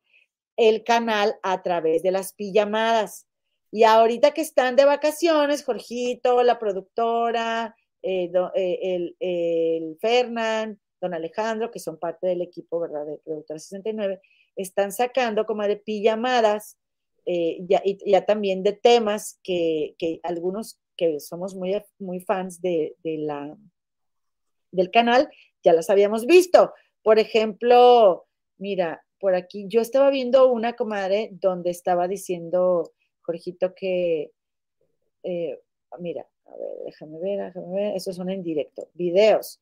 el canal a través de las pijamadas. Y ahorita que están de vacaciones, Jorgito, la productora, eh, eh, el, el Fernán, don Alejandro, que son parte del equipo, ¿verdad?, de Productora 69, están sacando como de pijamadas, eh, ya, y ya también de temas que, que, algunos que somos muy, muy fans de, de la, del canal, ya las habíamos visto. Por ejemplo, mira, por aquí yo estaba viendo una comadre donde estaba diciendo Jorgito que, eh, mira, a ver, déjame ver, déjame ver, eso son en directo, videos.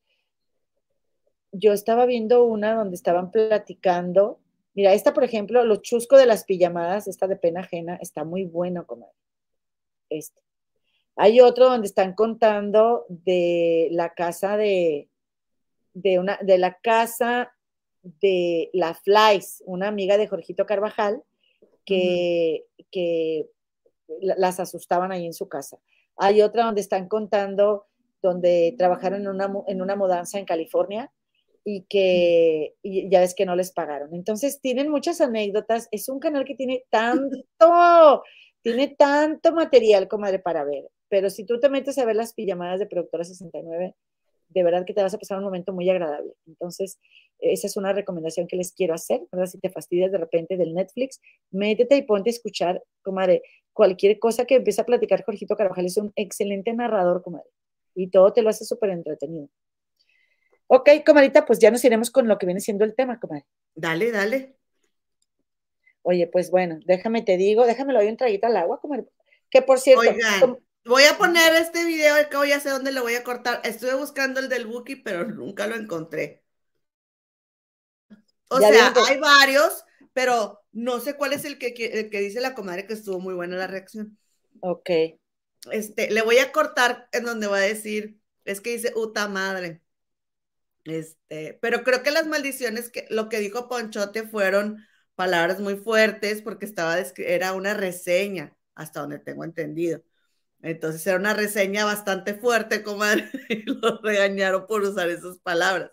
Yo estaba viendo una donde estaban platicando, mira, esta por ejemplo, lo chusco de las pijamadas, esta de pena ajena, está muy bueno, comadre. Este. Hay otro donde están contando de la casa de, de una, de la casa de la Flies, una amiga de Jorgito Carvajal, que, uh -huh. que las asustaban ahí en su casa. Hay otra donde están contando donde trabajaron en una, en una mudanza en California y que y ya ves que no les pagaron. Entonces tienen muchas anécdotas. Es un canal que tiene tanto, tiene tanto material, comadre, para ver. Pero si tú te metes a ver las pijamadas de Productora 69, de verdad que te vas a pasar un momento muy agradable. Entonces, esa es una recomendación que les quiero hacer, ¿verdad? Si te fastidias de repente del Netflix, métete y ponte a escuchar, comadre, cualquier cosa que empiece a platicar Jorgito Carvajal es un excelente narrador, comadre, y todo te lo hace súper entretenido. Ok, comadita, pues ya nos iremos con lo que viene siendo el tema, comadre. Dale, dale. Oye, pues bueno, déjame te digo, déjame lo doy un traguito al agua, comadre. Que por cierto, Oigan, voy a poner este video, cabo ya sé dónde lo voy a cortar. Estuve buscando el del Buki, pero nunca lo encontré. O ya sea, hay varios, pero no sé cuál es el que, el que dice la comadre que estuvo muy buena la reacción. Ok. Este, le voy a cortar en donde va a decir, es que dice uta madre. Este, pero creo que las maldiciones, que lo que dijo Ponchote fueron palabras muy fuertes porque estaba, era una reseña, hasta donde tengo entendido. Entonces era una reseña bastante fuerte, comadre, y lo regañaron por usar esas palabras.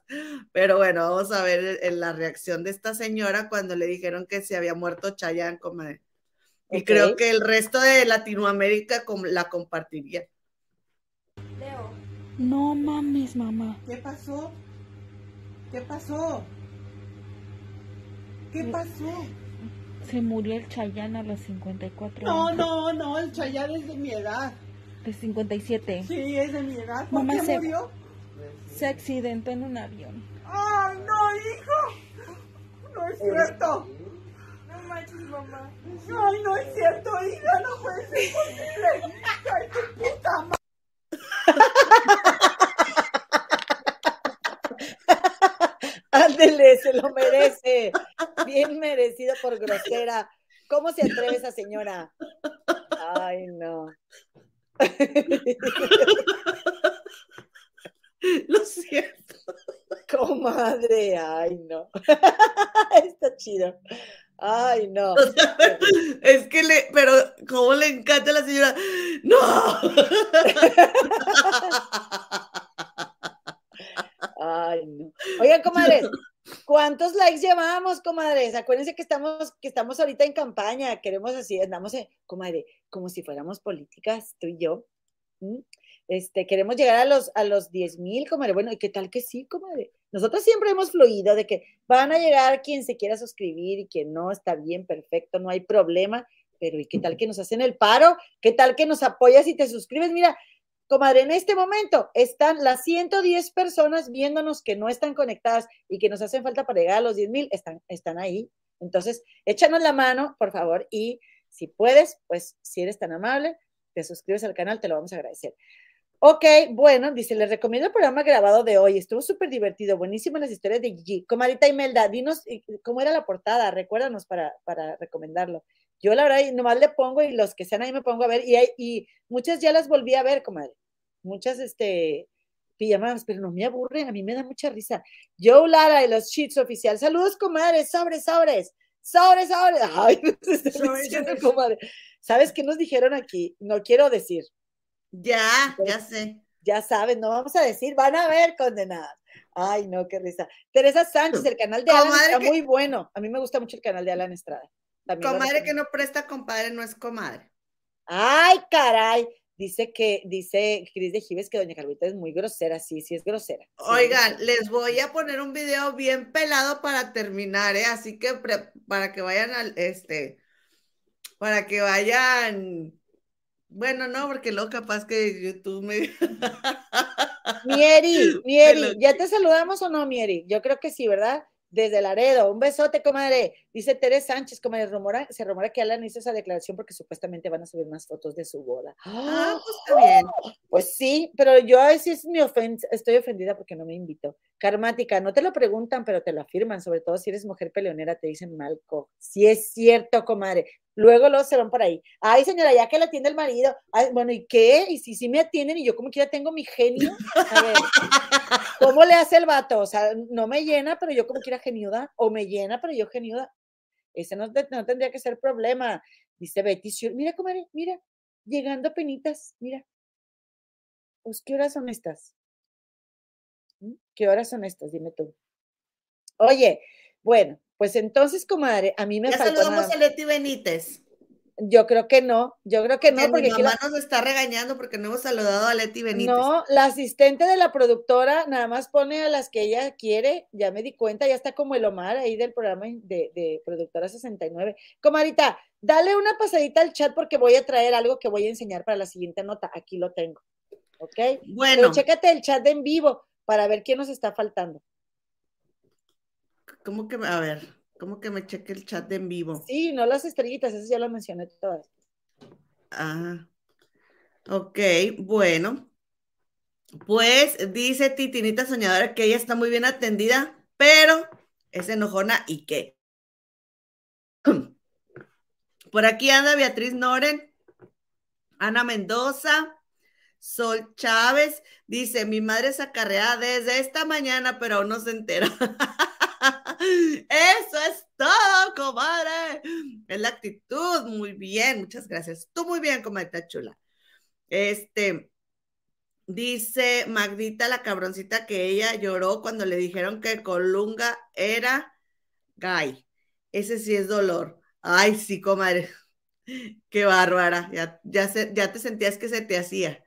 Pero bueno, vamos a ver en la reacción de esta señora cuando le dijeron que se había muerto Chayanne, comadre. Y okay. creo que el resto de Latinoamérica la compartiría. Leo. No mames, mamá. ¿Qué pasó? ¿Qué pasó? ¿Qué pasó? Se murió el Chayán a los 54 no, años. No, no, no, el Chayán es de mi edad. De 57. Sí, es de mi edad. ¿Por Mamá qué se, murió? Se accidentó en un avión. ¡Ay, no, hijo! No es cierto. No manches, mamá. Ay, no es cierto, hija, no puede ser posible. Ay, tu puta madre. Ándele, se lo merece. Bien merecido por grosera. ¿Cómo se atreve esa señora? Ay, no. Lo siento. Comadre, ay, no. Está chido. Ay, no. O sea, es que le, pero cómo le encanta a la señora. No. Ay, no. Oigan, comadres, ¿cuántos likes llevamos, comadres? Acuérdense que estamos, que estamos ahorita en campaña, queremos así, andamos, en, comadre, como si fuéramos políticas, tú y yo. Este, queremos llegar a los, a los 10 mil, comadre. Bueno, ¿y qué tal que sí, comadre? Nosotros siempre hemos fluido de que van a llegar quien se quiera suscribir y quien no, está bien, perfecto, no hay problema. Pero ¿y qué tal que nos hacen el paro? ¿Qué tal que nos apoyas y te suscribes? Mira, comadre, en este momento están las 110 personas viéndonos que no están conectadas y que nos hacen falta para llegar a los 10 mil, están, están ahí. Entonces, échanos la mano, por favor, y si puedes, pues si eres tan amable, te suscribes al canal, te lo vamos a agradecer. Ok, bueno, dice, les recomiendo el programa grabado de hoy. Estuvo súper divertido, buenísimas las historias de Gigi. Comadita Imelda, dinos eh, cómo era la portada, recuérdanos para, para recomendarlo. Yo la verdad nomás le pongo y los que sean ahí me pongo a ver y, hay, y muchas ya las volví a ver, comadre. Muchas, este, pijamadas, pero no me aburren, a mí me da mucha risa. Joe Lara de los Cheats Oficial. Saludos, comadre, sobres, sobres, sobres, sobres. Ay, no está diciendo, comadre. ¿Sabes qué nos dijeron aquí? No quiero decir. Ya, ya sé. Ya saben, no vamos a decir, van a ver condenadas. Ay, no, qué risa. Teresa Sánchez, el canal de Alan está que- muy bueno. A mí me gusta mucho el canal de Alan Estrada. Comadre que no presta, compadre, no es comadre. Ay, caray. Dice que, dice Cris de Gives que doña Carlita es muy grosera. Sí, sí es grosera. Sí es Oigan, grosera. les voy a poner un video bien pelado para terminar, ¿eh? Así que pre- para que vayan al, este, para que vayan, bueno, no, porque luego capaz que YouTube me... Mieri, Mieri, ¿ya te saludamos o no, Mieri? Yo creo que sí, ¿verdad? Desde Laredo, un besote, comadre. Dice Tere Sánchez, comadre, rumora, se rumora que Alan hizo esa declaración porque supuestamente van a subir más fotos de su boda. Ah, pues está bien. Pues sí, pero yo a veces me ofen- estoy ofendida porque no me invitó. Karmática, no te lo preguntan, pero te lo afirman, sobre todo si eres mujer peleonera, te dicen malco. Sí es cierto, comadre. Luego los se van por ahí. Ay, señora, ya que la atiende el marido. Ay, bueno, ¿y qué? Y si sí me atienden y yo como quiera tengo mi genio. A ver, ¿cómo le hace el vato? O sea, no me llena, pero yo como quiera geniuda. O me llena, pero yo geniuda. Ese no, no tendría que ser problema. Dice Betty, mira, comadre, mira, llegando penitas, mira. Pues, ¿qué horas son estas? ¿Qué horas son estas? Dime tú. Oye, bueno, pues entonces, comadre, a mí me Ya faltó saludamos nada- a Leti Benítez. Yo creo que no, yo creo que no, Que porque mi la- mamá nos está regañando porque no hemos saludado a Leti Benítez. no, la asistente de la productora nada más pone a las que ella quiere, ya me di cuenta, ya está como el Omar ahí del programa de, de Productora 69. Comadita, dale una pasadita al chat porque voy a traer algo que voy a enseñar para la siguiente nota. Aquí lo tengo. ¿Ok? Bueno. Pero chécate el chat de en vivo para ver quién nos está faltando. ¿Cómo que, a ver, cómo que me cheque el chat de en vivo? Sí, no las estrellitas, esas ya las mencioné todas. Ah, ok, bueno. Pues dice Titinita Soñadora que ella está muy bien atendida, pero es enojona y qué. Por aquí anda Beatriz Noren, Ana Mendoza, Sol Chávez, dice, mi madre es acarreada desde esta mañana, pero aún no se entera. Eso es todo, comadre. Es la actitud. Muy bien, muchas gracias. Tú muy bien, comadre chula. Este, dice Magdita, la cabroncita, que ella lloró cuando le dijeron que Colunga era gay. Ese sí es dolor. Ay, sí, comadre. Qué bárbara. Ya, ya, se- ya te sentías que se te hacía.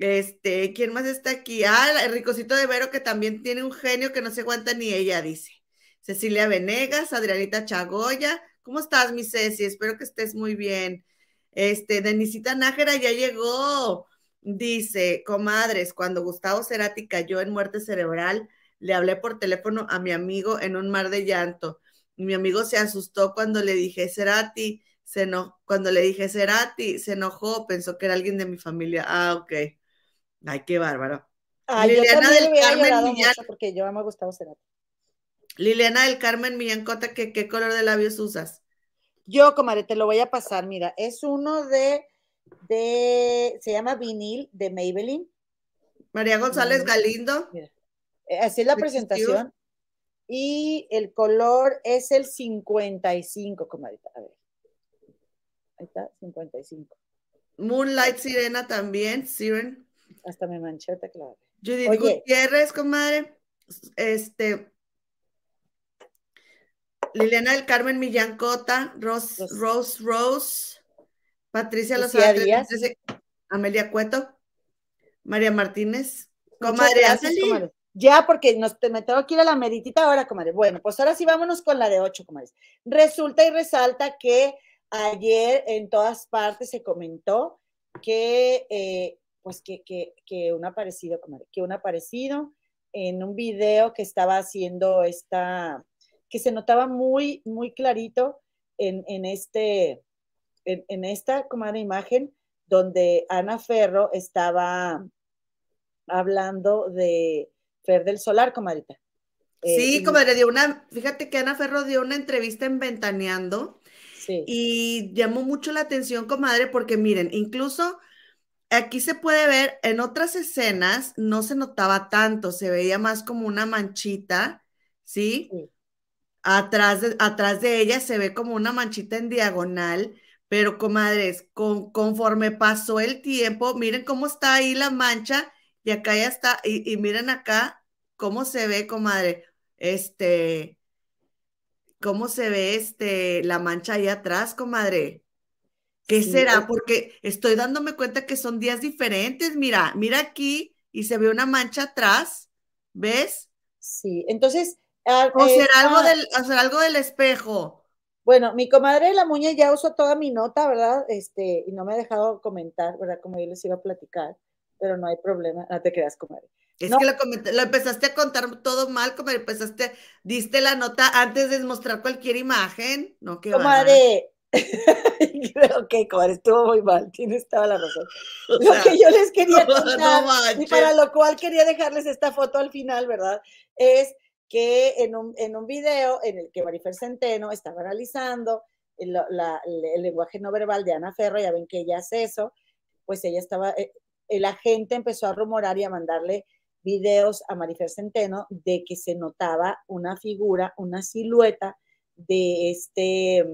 Este, ¿quién más está aquí? Ah, el ricocito de Vero, que también tiene un genio que no se aguanta ni ella, dice. Cecilia Venegas, Adrianita Chagoya. ¿Cómo estás, mi Ceci? Espero que estés muy bien. Este, Denisita Nájera ya llegó. Dice, comadres, cuando Gustavo Cerati cayó en muerte cerebral, le hablé por teléfono a mi amigo en un mar de llanto. Mi amigo se asustó cuando le dije Cerati, se no, cuando le dije Cerati, se enojó, pensó que era alguien de mi familia. Ah, ok. Ay, qué bárbaro. Ay, Liliana del Carmen Millán. porque yo amo a Gustavo Cerati. Liliana del Carmen Millán Cota, ¿qué, qué color de labios usas? Yo, comadre, te lo voy a pasar. Mira, es uno de, de, se llama vinil de Maybelline. María González Mm, Galindo. Mira, eh, así es la ¿De qué presentación. Y el color es el 55, comadita. A ver. Ahí está, 55. Moonlight Sirena también, Siren. Hasta me manché la abrí. Judith Oye. Gutiérrez, comadre. Este. Liliana del Carmen Millán Cota, Rose, Rose, Rose, Patricia Lozada, Díaz. 13, Amelia Cueto, María Martínez, comadre, gracias, comadre. Ya, porque nos, me tengo que ir a la meritita ahora, comadre. Bueno, pues ahora sí vámonos con la de ocho, comadres. Resulta y resalta que ayer en todas partes se comentó que, eh, pues que, que, que un aparecido, que un aparecido en un video que estaba haciendo esta, que se notaba muy, muy clarito en, en este, en, en esta, comadre, imagen donde Ana Ferro estaba hablando de Fer del Solar, comadrita. Eh, Sí, comadre, dio una, fíjate que Ana Ferro dio una entrevista en Ventaneando Sí. y llamó mucho la atención, comadre, porque miren, incluso aquí se puede ver, en otras escenas no se notaba tanto, se veía más como una manchita, ¿sí? Sí. Atrás de, atrás de ella se ve como una manchita en diagonal, pero comadres, con, conforme pasó el tiempo, miren cómo está ahí la mancha y acá ya está, y, y miren acá cómo se ve, comadre, este, cómo se ve este, la mancha ahí atrás, comadre. ¿Qué Sí, será? Porque estoy dándome cuenta que son días diferentes. Mira, mira aquí y se ve una mancha atrás. ¿Ves? Sí, entonces. ah, O eh, será algo ah, del, o será algo del espejo. Bueno, mi comadre de la Muñe ya usó toda mi nota, ¿verdad? Este, y no me ha dejado comentar, ¿verdad? Como yo les iba a platicar, pero no hay problema, no te creas, comadre. Es No. que lo, empezaste a contar todo mal, como empezaste, diste la nota antes de mostrar cualquier imagen. No, qué bárbara. Ok, comadre, estuvo muy mal, tienes toda la razón. O Lo sea, que yo les quería no contar, y manches. para lo cual quería dejarles esta foto al final, ¿verdad? Es que en un, en un video en el que Marifer Centeno estaba analizando el, la- el- el lenguaje no verbal de Ana Ferro, ya ven que ella hace eso, pues ella estaba, eh, la gente empezó a rumorar y a mandarle videos a Marifer Centeno de que se notaba una figura, una silueta de este,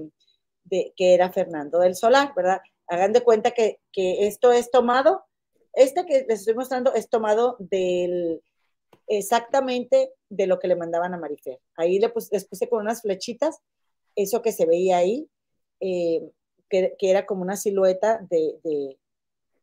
de, que era Fernando del Solar, ¿verdad? Hagan de cuenta que, que esto es tomado, esta que les estoy mostrando es tomado del exactamente de lo que le mandaban a Marifer. Ahí le les puse con unas flechitas eso que se veía ahí, eh, que, que, era como una silueta de, de,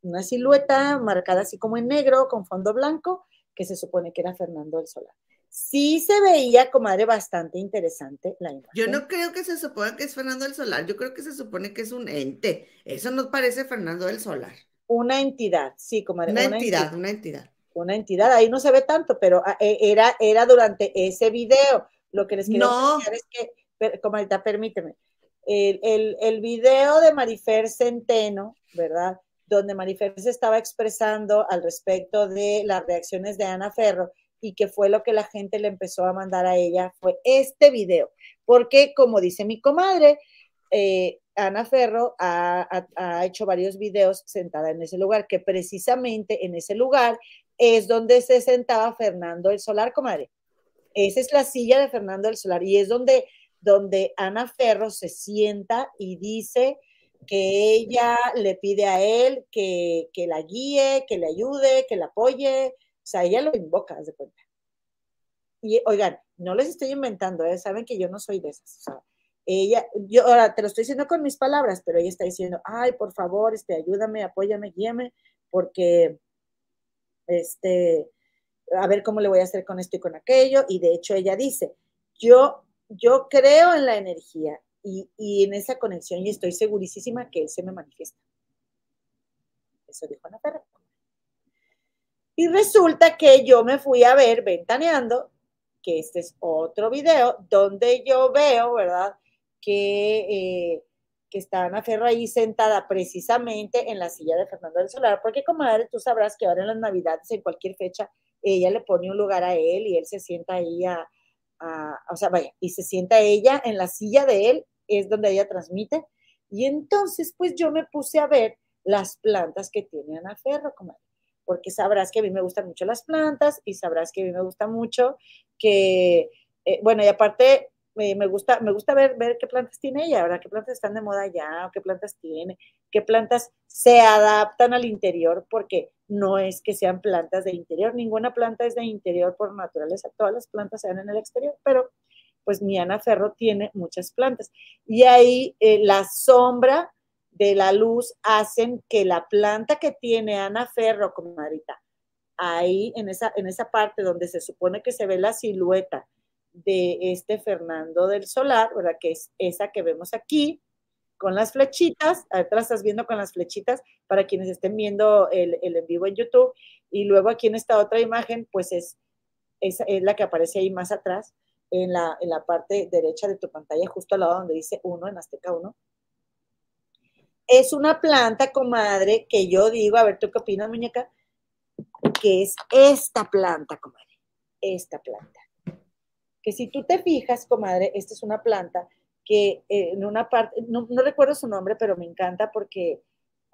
una silueta marcada así como en negro con fondo blanco, que se supone que era Fernando del Solar. Sí se veía, comadre, bastante interesante la imagen. Yo no creo que se suponga que es Fernando del Solar, yo creo que se supone que es un ente. Eso no parece Fernando del Solar. Una entidad, sí, comadre. Una, una entidad, entidad, una entidad. Una entidad, ahí no se ve tanto, pero ah, e, era, era durante ese video. Lo que les quiero no. es que, comadita, permíteme. El, el, el video de Marifer Centeno, ¿verdad? Donde Marifer se estaba expresando al respecto de las reacciones de Ana Ferro y que fue lo que la gente le empezó a mandar a ella, fue este video. Porque, como dice mi comadre, eh, Ana Ferro ha, ha, hecho varios videos sentada en ese lugar, que precisamente en ese lugar es donde se sentaba Fernando el Solar, comadre. Esa es la silla de Fernando el Solar y es donde, donde Ana Ferro se sienta y dice que ella le pide a él que, que la guíe, que le ayude, que la apoye. O sea, ella lo invoca, de cuenta. Y oigan, no les estoy inventando, ¿eh? saben que yo no soy de esas. O sea, ella, yo ahora te lo estoy diciendo con mis palabras, pero ella está diciendo, ay, por favor, este, ayúdame, apóyame, guíame, porque, este, a ver cómo le voy a hacer con esto y con aquello. Y de hecho ella dice, yo, yo creo en la energía y, y en esa conexión y estoy segurísima que él se me manifiesta. Eso dijo Ana Ferro. Y resulta que yo me fui a ver ventaneando, que este es otro video donde yo veo, ¿verdad? Que, eh, que está Ana Ferro ahí sentada precisamente en la silla de Fernando del Solar, porque comadre, tú sabrás que ahora en las Navidades, en cualquier fecha, ella le pone un lugar a él y él se sienta ahí a, a, o sea, vaya, y se sienta ella en la silla de él, es donde ella transmite, y entonces pues yo me puse a ver las plantas que tiene Ana Ferro, comadre porque sabrás que a mí me gustan mucho las plantas y sabrás que a mí me gusta mucho que, eh, bueno, y aparte eh, me gusta, me gusta ver, ver qué plantas tiene ella, ¿verdad? ¿Qué plantas están de moda ya? ¿O qué plantas tiene? ¿Qué plantas se adaptan al interior? Porque no es que sean plantas de interior, ninguna planta es de interior por naturaleza, todas las plantas se dan en el exterior, pero pues mi Ana Ferro tiene muchas plantas. Y ahí eh, la sombra de la luz hacen que la planta que tiene Ana Ferro, comadrita, ahí en esa, en esa parte donde se supone que se ve la silueta de este Fernando del Solar, ¿verdad? Que es esa que vemos aquí, con las flechitas, la estás viendo con las flechitas para quienes estén viendo el, el en vivo en YouTube, y luego aquí en esta otra imagen, pues es, es, es la que aparece ahí más atrás, en la, en la parte derecha de tu pantalla, justo al lado donde dice 1 en Azteca 1. Es una planta, comadre, que yo digo, a ver, ¿tú qué opinas, muñeca? Que es esta planta, comadre, esta planta. Que si tú te fijas, comadre, esta es una planta que eh, en una parte, no, recuerdo su nombre, pero me encanta porque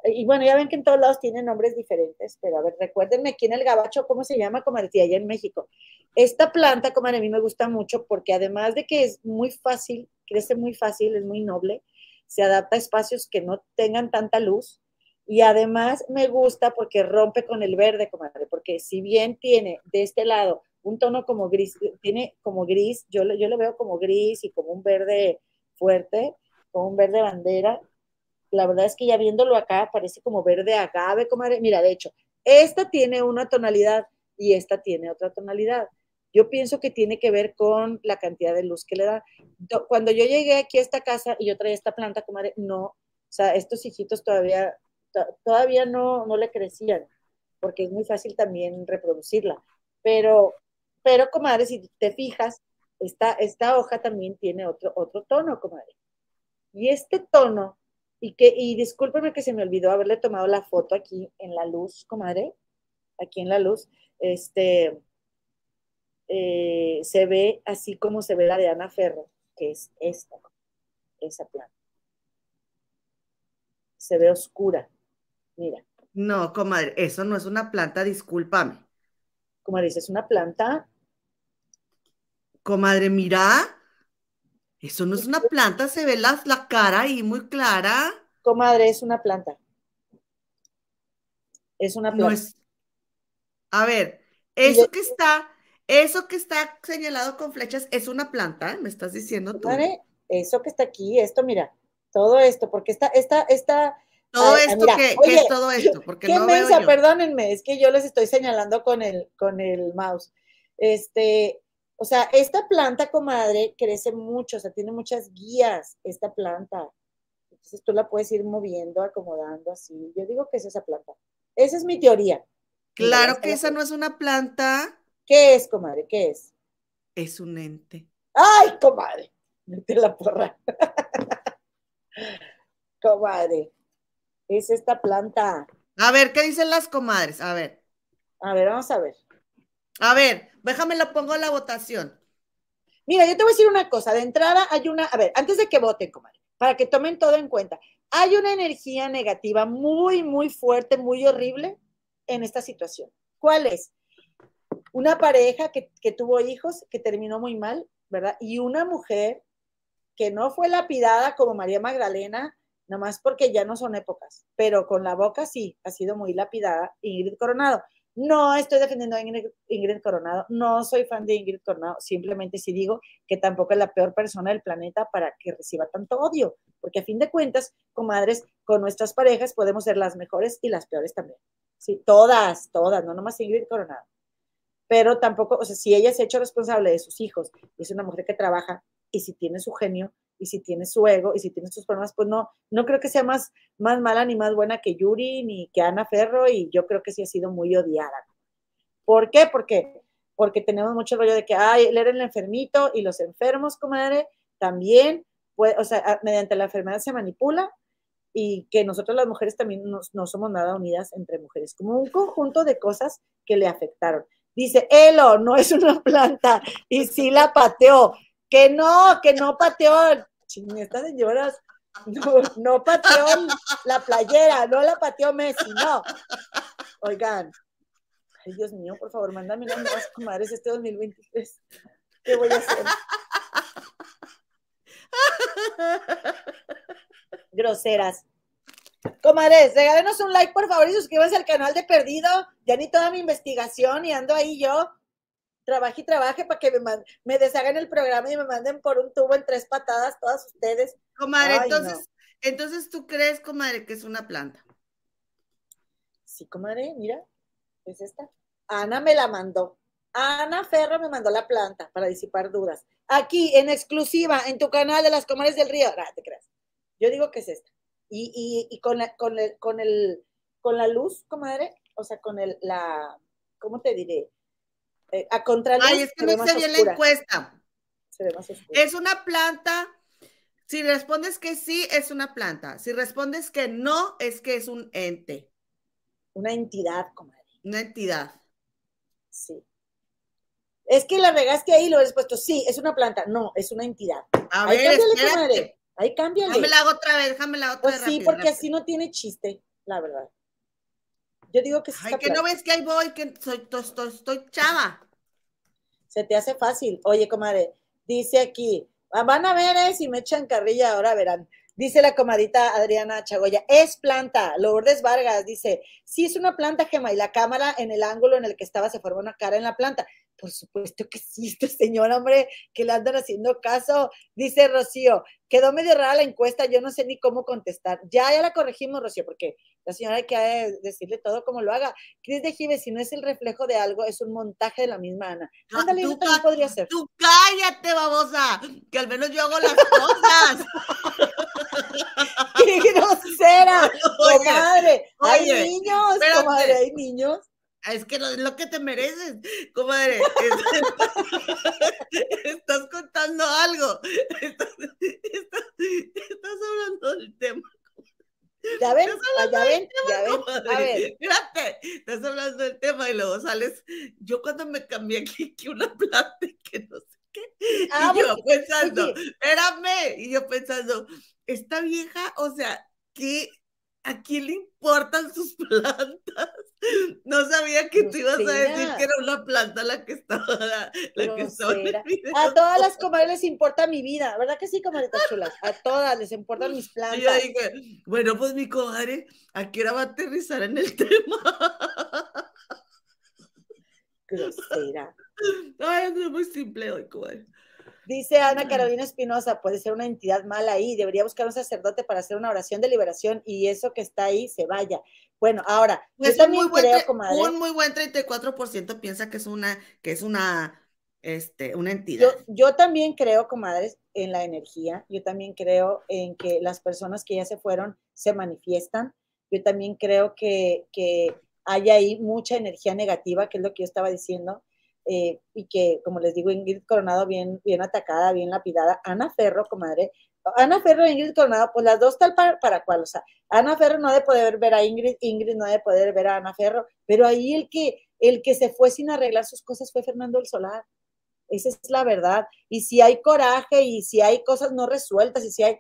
y bueno, ya ven que en todos lados tienen nombres diferentes, pero a ver, recuérdenme aquí en el Gabacho, ¿cómo se llama? Como decía allá en México. Esta planta, como a mí me gusta mucho, porque además de que es muy fácil, crece muy fácil, es muy noble, se adapta a espacios que no tengan tanta luz, y además me gusta porque rompe con el verde, comadre, porque si bien tiene de este lado un tono como gris, tiene como gris, yo, yo lo veo como gris y como un verde fuerte, como un verde bandera, la verdad es que ya viéndolo acá parece como verde agave, comadre. Mira, de hecho, esta tiene una tonalidad y esta tiene otra tonalidad. Yo pienso que tiene que ver con la cantidad de luz que le da. Cuando yo llegué aquí a esta casa y yo traía esta planta, comadre, no, o sea, estos hijitos todavía, todavía no, no le crecían, porque es muy fácil también reproducirla. Pero, pero, comadre, si te fijas, esta, esta hoja también tiene otro, otro tono, comadre. Y este tono y que, y discúlpeme que se me olvidó haberle tomado la foto aquí en la luz, comadre, aquí en la luz, este, eh, se ve así como se ve la de Ana Ferro, que es esta, esa planta. Se ve oscura, mira. No, comadre, eso no es una planta, discúlpame. Comadre, es una planta. Comadre, mira, eso no es una planta, se ve la, la cara ahí muy clara. Comadre, es una planta. Es una planta. No es... A ver, eso que está, eso que está señalado con flechas es una planta, me estás diciendo tú. Eso que está aquí, esto, mira, todo esto, porque está, esta, esta. Todo esto, ¿qué, ¿qué, es todo esto? Porque qué no mensa, veo yo. perdónenme, es que yo les estoy señalando con el, con el mouse. Este, o sea, esta planta, comadre, crece mucho, o sea, tiene muchas guías, esta planta. Entonces tú la puedes ir moviendo, acomodando así. Yo digo que es esa planta. Esa es mi teoría. Claro que esa no es una planta. ¿Qué es, comadre? ¿Qué es? Es un ente. ¡Ay, comadre! Mete la porra. comadre, es esta planta. A ver, ¿qué dicen las comadres? A ver. A ver, vamos a ver. A ver, déjame la pongo a la votación. Mira, yo te voy a decir una cosa. De entrada hay una, a ver, antes de que voten, comadre, para que tomen todo en cuenta, hay una energía negativa muy, muy fuerte, muy horrible en esta situación. ¿Cuál es? Una pareja que, tuvo hijos, que terminó muy mal, ¿verdad? Y una mujer que no fue lapidada como María Magdalena, nomás porque ya no son épocas, pero con la boca sí, ha sido muy lapidada Ingrid Coronado. No estoy defendiendo a Ingrid, Ingrid, Coronado, no soy fan de Ingrid Coronado, simplemente sí digo que tampoco es la peor persona del planeta para que reciba tanto odio, porque a fin de cuentas, comadres, con nuestras parejas podemos ser las mejores y las peores también. Sí, todas, todas, no nomás Ingrid Coronado. Pero tampoco, o sea, si ella se ha hecho responsable de sus hijos y es una mujer que trabaja y si tiene su genio y si tiene su ego y si tiene sus problemas, pues no, no creo que sea más, más mala ni más buena que Yuri ni que Ana Ferro y yo creo que sí ha sido muy odiada. ¿Por qué? Porque, porque tenemos mucho rollo de que, ay, él era el enfermito y los enfermos, comadre, también, pues, o sea, mediante la enfermedad se manipula y que nosotros las mujeres también no, no somos nada unidas entre mujeres, como un conjunto de cosas que le afectaron. Dice, Elo, no es una planta y sí la pateó. Que no, que no pateó, estas señoras, no, no pateó la playera, no la pateó Messi, no. Oigan, ay Dios mío, por favor, mándame unas nuevas comadres este 2023. ¿Qué voy a hacer? Groseras. Comadres, regálenos un like, por favor, y suscríbanse al canal de Perdido. Ya ni toda mi investigación y ando ahí yo trabaje y trabaje para que me, me deshagan el programa y me manden por un tubo en tres patadas todas ustedes. Comadre, Ay, entonces, no. Entonces, ¿tú crees, comadre, que es una planta? Sí, comadre, mira, es esta. Ana me la mandó. Ana Ferro me mandó la planta para disipar dudas. Aquí, en exclusiva, en tu canal de las comadres del río. Ah, te creas. Yo digo que es esta. Y, y, y con, la, con, el, con, el, con la luz, comadre, o sea, con el, la, ¿cómo te diré? Eh, a contraluz. Ay, es que no hice bien la encuesta. Se ve más oscura. Es una planta. Si respondes que sí, es una planta. Si respondes que no, es que es un ente, Una entidad, comadre. una entidad. Sí. Es que la regaste ahí y lo hubieras puesto. Sí, es una planta. No, es una entidad. A Ahí ver, cámbiale, espérate. comadre. Ahí cámbiale. Déjame la hago otra vez, déjame la otra Pues vez. sí, rápido, porque rápido. así no tiene chiste, la verdad. Yo digo que sí Ay, que no ves que ahí voy, que soy, to- estoy, estoy chava. Se te hace fácil. Oye, comadre, dice aquí, "Ah, van a ver eh, si me echan carrilla, ahora verán. Dice la comadita Adriana Chagoya, es planta. Lourdes Vargas dice, sí es una planta, Gema, y la cámara en el ángulo en el que estaba se forma una cara en la planta. Por supuesto que sí, este señor, hombre, que le andan haciendo caso. Dice Rocío, quedó medio rara la encuesta, yo no sé ni cómo contestar. Ya, ya la corregimos, Rocío, porque la señora hay que decirle todo como lo haga. Cris de Gives, si no es el reflejo de algo, es un montaje de la misma Ana. Ándale, tú eso también ca- podría ser. Tú cállate, babosa, que al menos yo hago las cosas. ¡Qué grosera! Oye, comadre, hay niños, espérate. comadre, hay niños. Es que es lo que te mereces, comadre. Es- estás contando algo. Estás, estás- estás hablando del tema. Ya ven, ah, ya ven, ya ven. A ver, Espérate, estás hablando del tema y luego sales. Yo cuando me cambié aquí, que una planta y que no sé qué. Ah, y yo porque- pensando, oye. espérame. Y yo pensando, esta vieja, o sea, ¿qué? ¿A quién le importan sus plantas? No sabía que tú ibas a decir que era una planta la que estaba, la, la que estaba. A todas las comadres les importa mi vida, ¿verdad que sí, comadritas chulas? A todas les importan mis yo plantas. dije, bueno, pues mi comadre, ¿a qué hora va a aterrizar en el tema? Grosera. Ay, ando muy simple hoy, comadre. Dice Ana Carolina Espinosa, puede ser una entidad mala ahí, debería buscar un sacerdote para hacer una oración de liberación y eso que está ahí se vaya. Bueno, ahora, Pues yo muy también buen, creo, tre- comadre, un muy buen 34% piensa que es una, que es una, este, una Yo, entidad. yo también creo, comadres, en la energía. Yo también creo en que las personas que ya se fueron se manifiestan. Yo también creo que, que hay ahí mucha energía negativa, que es lo que yo estaba diciendo. eh, y que, como les digo, Ingrid Coronado bien, bien atacada, bien lapidada. Ana Ferro, comadre. Ana Ferro e Ingrid Coronado, pues las dos tal para, para cual. O sea, Ana Ferro no de poder ver a Ingrid, Ingrid no de poder ver a Ana Ferro, pero ahí el que, el que se fue sin arreglar sus cosas fue Fernando el Solar. Esa es la verdad. Y si hay coraje y si hay cosas no resueltas y si hay,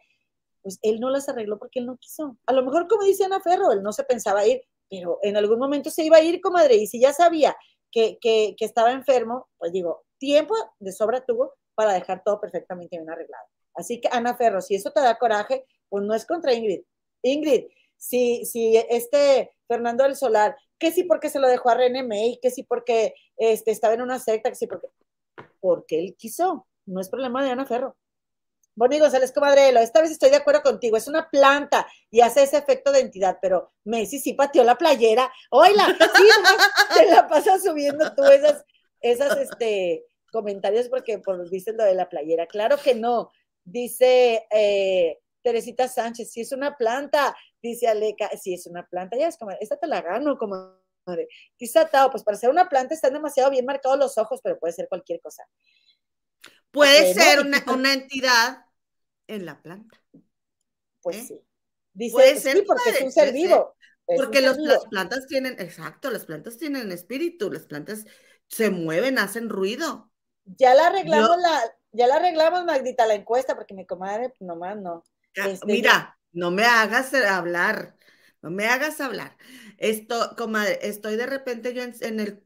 pues él no las arregló porque él no quiso. A lo mejor, como dice Ana Ferro, él no se pensaba ir, pero en algún momento se iba a ir, comadre. Y si ya sabía que, que, que estaba enfermo, pues digo, tiempo de sobra tuvo para dejar todo perfectamente bien arreglado. Así que, Ana Ferro, si eso te da coraje, pues no es contra Ingrid. Ingrid, si, si este Fernando del Solar, que sí porque se lo dejó a René May, que sí porque este, estaba en una secta, que sí porque porque él quiso. No es problema de Ana Ferro. Bonnie González, comadrelo, esta vez estoy de acuerdo contigo. Es una planta y hace ese efecto de entidad, pero Messi sí pateó la playera. Oila, sí, te la pasas subiendo tú esas, esas este, comentarios porque por, dices lo de la playera. Claro que no. Dice eh, Teresita Sánchez, sí es una planta. Dice Aleca, sí es una planta. Ya es como, esta te la gano, comadre. Quizá Tao, pues para ser una planta están demasiado bien marcados los ojos, pero puede ser cualquier cosa. Puede ser una, una entidad en la planta. Pues ¿Eh? sí. Dice, Puede ser, porque es un ser vivo. Porque los- las plantas tienen, exacto, las plantas tienen espíritu, las plantas se mueven, hacen ruido. Ya la arreglamos Yo- la, ya la arreglamos, Magdita, la encuesta, porque mi comadre, pues, nomás no. Este, Mira, no me hagas hablar, no me hagas hablar. Esto, comadre, estoy de repente yo en, en el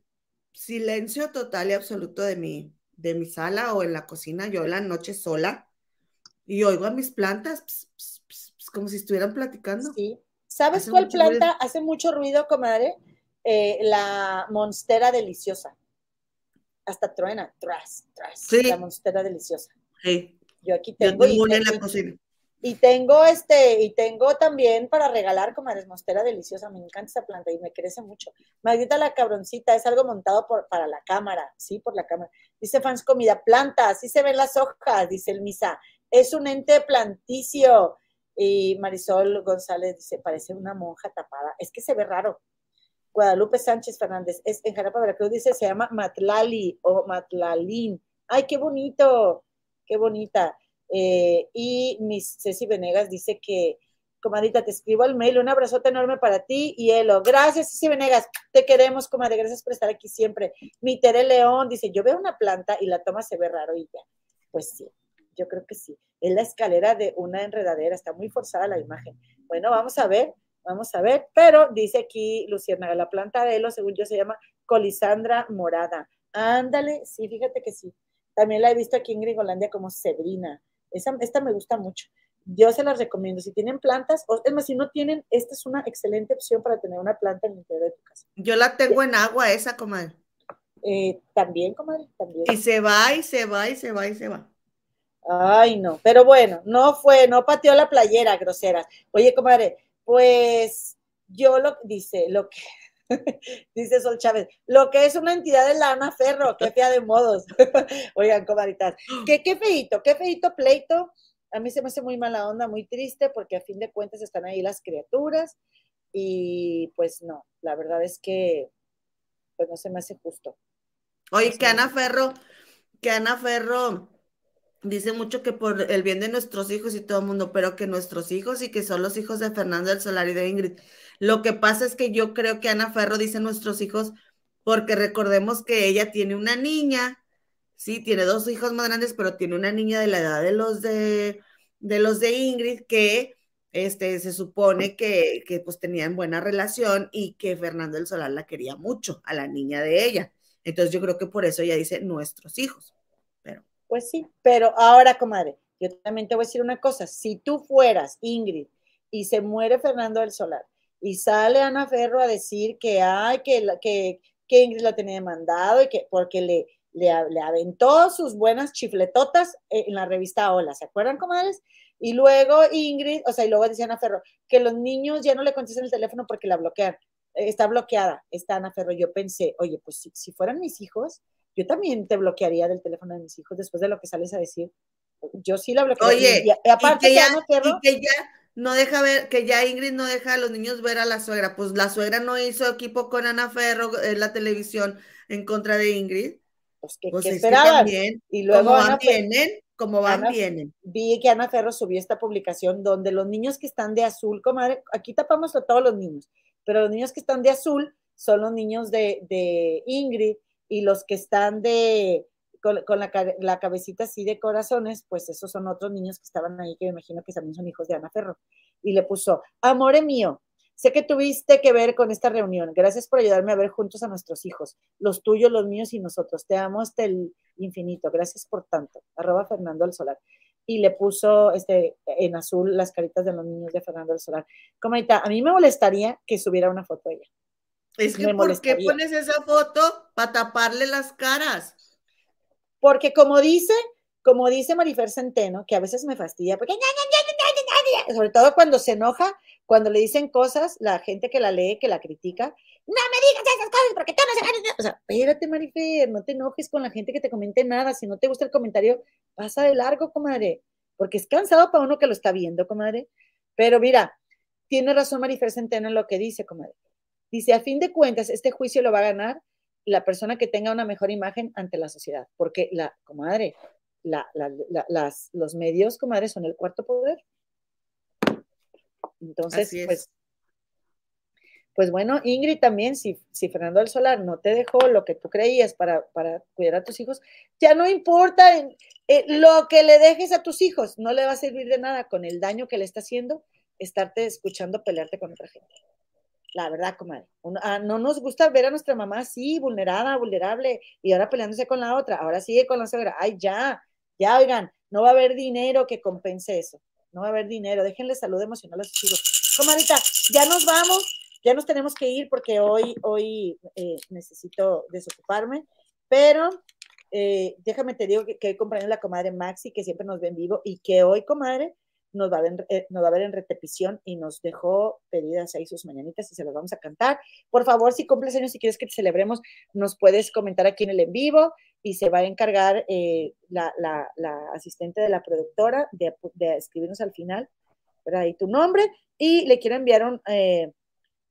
silencio total y absoluto de mi, de mi sala o en la cocina, yo en la noche sola, y oigo a mis plantas ps, ps, ps, ps, como si estuvieran platicando. Sí. ¿Sabes Hace cuál ruido. planta hace mucho ruido, comadre? Eh, la monstera deliciosa. Hasta truena, tras, tras. Sí. La monstera deliciosa. Sí, Yo aquí tengo. y- tengo una en la y- cocina. Y tengo este, y tengo también para regalar, comadres, mostera deliciosa. Me encanta esa planta y me crece mucho. Magdita la cabroncita, es algo montado por, para la cámara, sí, por la cámara. Dice fans comida, planta, así se ven las hojas, dice el misa. Es un ente planticio. Y Marisol González dice, parece una monja tapada. Es que se ve raro. Guadalupe Sánchez Fernández, es en Jarapa, Veracruz, dice, se llama Matlali o Matlalín. Ay, qué bonito, qué bonita. Eh, y Miss Ceci Venegas dice que, comadita, te escribo el mail, un abrazote enorme para ti y Elo. Gracias, Ceci Venegas, te queremos, comadre, gracias por estar aquí siempre. Mi Tere León dice, yo veo una planta y la toma se ve raro y ya. Pues sí, yo creo que sí. Es la escalera de una enredadera, está muy forzada la imagen. Bueno, vamos a ver, vamos a ver, pero dice aquí Luciana, la planta de Elo, según yo, se llama Colisandra morada. Ándale, sí, fíjate que sí. También la he visto aquí en Gringolandia como Sebrina. Esa, esta me gusta mucho. Yo se las recomiendo. Si tienen plantas, o es más, si no tienen, esta es una excelente opción para tener una planta en el interior de tu casa. Yo la tengo en agua esa, comadre. Eh, también, comadre, también. Y se va, y se va, y se va, y se va. Ay, no, pero bueno, no fue, no pateó la playera, groseras. Oye, comadre, pues yo lo dice, lo que dice Sol Chávez, lo que es una entidad de lana ferro, qué fea de modos. Oigan, comadritas, qué, qué feito, qué feito pleito. A mí se me hace muy mala onda, muy triste, porque a fin de cuentas están ahí las criaturas y pues no, la verdad es que pues no se me hace justo. Oye, que Ana Ferro, que Ana Ferro dice mucho que por el bien de nuestros hijos y todo el mundo, pero que nuestros hijos y que son los hijos de Fernando del Solar y de Ingrid. Lo que pasa es que yo creo que Ana Ferro dice nuestros hijos porque recordemos que ella tiene una niña, sí, tiene dos hijos más grandes, pero tiene una niña de la edad de los de, de los de Ingrid que este, se supone que, que pues tenían buena relación y que Fernando del Solar la quería mucho, a la niña de ella. Entonces yo creo que por eso ella dice nuestros hijos. Pues sí, pero ahora, comadre, yo también te voy a decir una cosa. Si tú fueras Ingrid y se muere Fernando del Solar y sale Ana Ferro a decir que ay, que, que, que Ingrid lo tenía demandado y que porque le, le, le aventó sus buenas chifletotas en la revista Hola, ¿se acuerdan, comadres? Y luego Ingrid, o sea, y luego decía Ana Ferro, que los niños ya no le contestan el teléfono porque la bloquean. Eh, Está bloqueada, está Ana Ferro. Yo pensé, oye, pues si, si fueran mis hijos, yo también te bloquearía del teléfono de mis hijos después de lo que sales a decir. Yo sí la bloquearía. Oye, y, aparte y que ya, Ana Ferro, y que ya no deja ver, que ya Ingrid no deja a los niños ver a la suegra. Pues la suegra no hizo equipo con Ana Ferro en la televisión en contra de Ingrid. Pues, ¿qué, Pues qué que esperaban? también, Y luego como van, vienen, como van, Ana- vienen. vi que Ana Ferro subió esta publicación donde los niños que están de azul, comadre, aquí tapamos a todos los niños, pero los niños que están de azul son los niños de, de Ingrid y los que están de con, la, la cabecita así de corazones, pues esos son otros niños que estaban ahí que me imagino que también son hijos de Ana Ferro. Y le puso, amore mío, sé que tuviste que ver con esta reunión. Gracias por ayudarme a ver juntos a nuestros hijos, los tuyos, los míos y nosotros. Te amo hasta el infinito. Gracias por tanto. Arroba Fernando del Solar. Y le puso este, en azul las caritas de los niños de Fernando del Solar. Comadita, a mí me molestaría que subiera una foto de ella. Es que ¿por qué pones esa foto? Para taparle las caras. Porque como dice, como dice Marifer Centeno, que a veces me fastidia, porque sobre todo cuando se enoja, cuando le dicen cosas, la gente que la lee, que la critica, no me digas esas cosas porque tú no sabes. O sea, espérate, Marifer, no te enojes con la gente que te comente nada. Si no te gusta el comentario, pasa de largo, comadre, porque es cansado para uno que lo está viendo, comadre. Pero mira, tiene razón Marifer Centeno en lo que dice, comadre. Dice, a fin de cuentas, este juicio lo va a ganar la persona que tenga una mejor imagen ante la sociedad, porque la, comadre, la, la, la, las, los medios, comadre, son el cuarto poder. Entonces, pues, pues bueno, Ingrid también, si, si Fernando del Solar no te dejó lo que tú creías para, para cuidar a tus hijos, ya no importa en- eh, lo que le dejes a tus hijos, no le va a servir de nada con el daño que le está haciendo estarte escuchando pelearte con otra gente. La verdad, comadre. Ah, no nos gusta ver a nuestra mamá así, vulnerada, vulnerable, y ahora peleándose con la otra, ahora sigue con la suegra. Ay, ya, ya, oigan, no va a haber dinero que compense eso. No va a haber dinero. Déjenle salud emocional a sus hijos. Comadita, ya nos vamos, ya nos tenemos que ir porque hoy, hoy eh, necesito desocuparme, pero eh, déjame te digo que, que hoy compañero la comadre Maxi, que siempre nos ve en vivo, y que hoy, comadre, nos va, a ver, eh, nos va a ver en repetición y nos dejó pedidas ahí sus mañanitas y se las vamos a cantar. Por favor, si cumples años y quieres que te celebremos, nos puedes comentar aquí en el en vivo y se va a encargar eh, la, la- la asistente de la productora de, escribirnos al final, ¿verdad? Ahí tu nombre y le quiero enviar un, eh,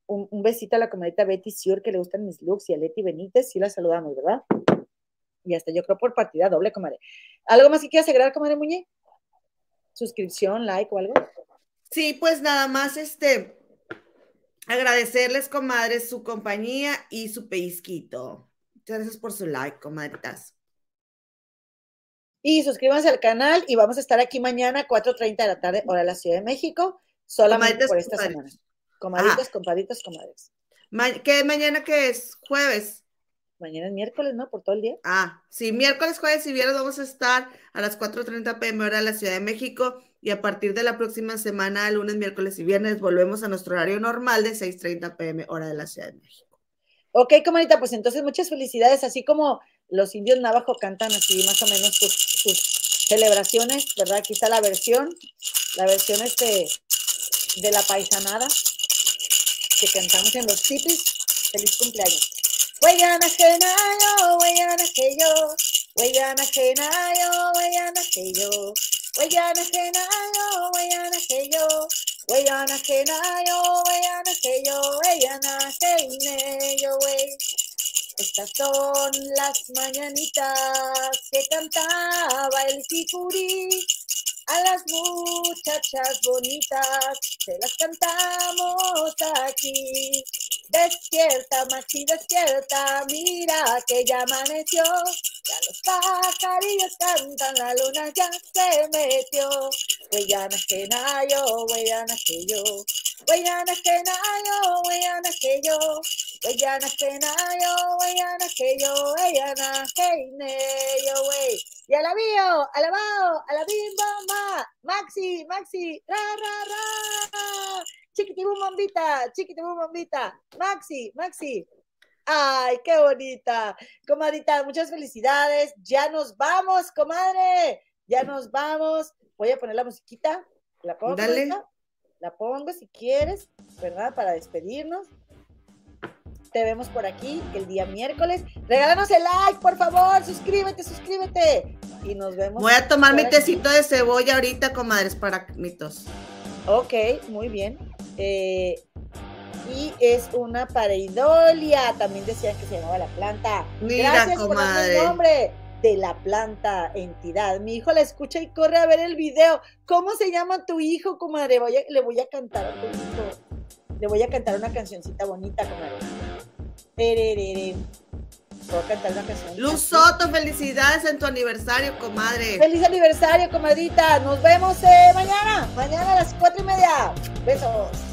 un, besito a la comadita Betty Siur que le gustan mis looks y a Leti Benítez, sí la saludamos, ¿verdad? Y hasta yo creo por partida doble, comadre. ¿Algo más que quieras agregar, comadre Muñe? ¿Suscripción, like o algo? Sí, pues nada más este agradecerles, comadres, su compañía y su pellizquito. Muchas gracias por su like, comadritas. Y suscríbanse al canal y vamos a estar aquí mañana 4.30 de la tarde, hora de la Ciudad de México, solamente Comadritas, por esta semana. Comaditos, Ajá. compadritos, comadres. Ma- ¿Qué mañana que es? Jueves. Mañana es miércoles, ¿no? Por todo el día. Ah, sí, miércoles, jueves y viernes vamos a estar a las 4.30 pm hora de la Ciudad de México y a partir de la próxima semana, lunes, miércoles y viernes, volvemos a nuestro horario normal de 6.30 pm hora de la Ciudad de México. Ok, comadita, pues entonces muchas felicidades, así como los indios navajo cantan así más o menos sus, sus celebraciones, ¿verdad? Aquí está la versión, la versión este de la paisanada que cantamos en los tipis. Feliz cumpleaños. Hueyana genayo, hueyana que yo, hueyana genayo, hueyana que yo, hueyana genayo, hueyana que yo, hueyana genayo, hueyana que yo, hueyana geine yo, wey. Estas son las mañanitas que cantaba el Kikuri. A las muchachas bonitas se las cantamos aquí. Despierta, Maxi, despierta, mira que ya amaneció. Ya los pajarillos cantan, la luna ya se metió. Hueyana que nayo, hueyana que yo. Hueyana que nayo, hueyana que yo. Hueyana que nayo, hueyana que yo. Hueyana que ne yo, wey. Y alabío, alabao, alabim, Maxi, Maxi, ra, ra, ra. Chiquitibum bombita, chiquitibum bombita. Maxi, Maxi. Ay, qué bonita. Comadita, muchas felicidades. Ya nos vamos, comadre. Ya nos vamos. Voy a poner la musiquita. La pongo. Dale. La pongo si quieres, ¿verdad? Para despedirnos. Te vemos por aquí el día miércoles. Regálanos el like, por favor. Suscríbete, suscríbete. Y nos vemos. Voy a tomar por mi aquí. tecito de cebolla ahorita, comadres, para mi tos. Ok, muy bien. Eh, y es una pareidolia. También decían que se llamaba la planta. Mira, Gracias por comadre. el nombre de la planta entidad. Mi hijo la escucha y corre a ver el video. ¿Cómo se llama tu hijo, comadre? Voy a- le voy a cantar a tu hijo. Le voy a cantar una cancioncita bonita, comadre. Tererere. Puedo cantar una canción. Luz. Soto, felicidades en tu aniversario, comadre. Feliz aniversario, comadrita. Nos vemos eh, mañana. Mañana a las cuatro y media. Besos.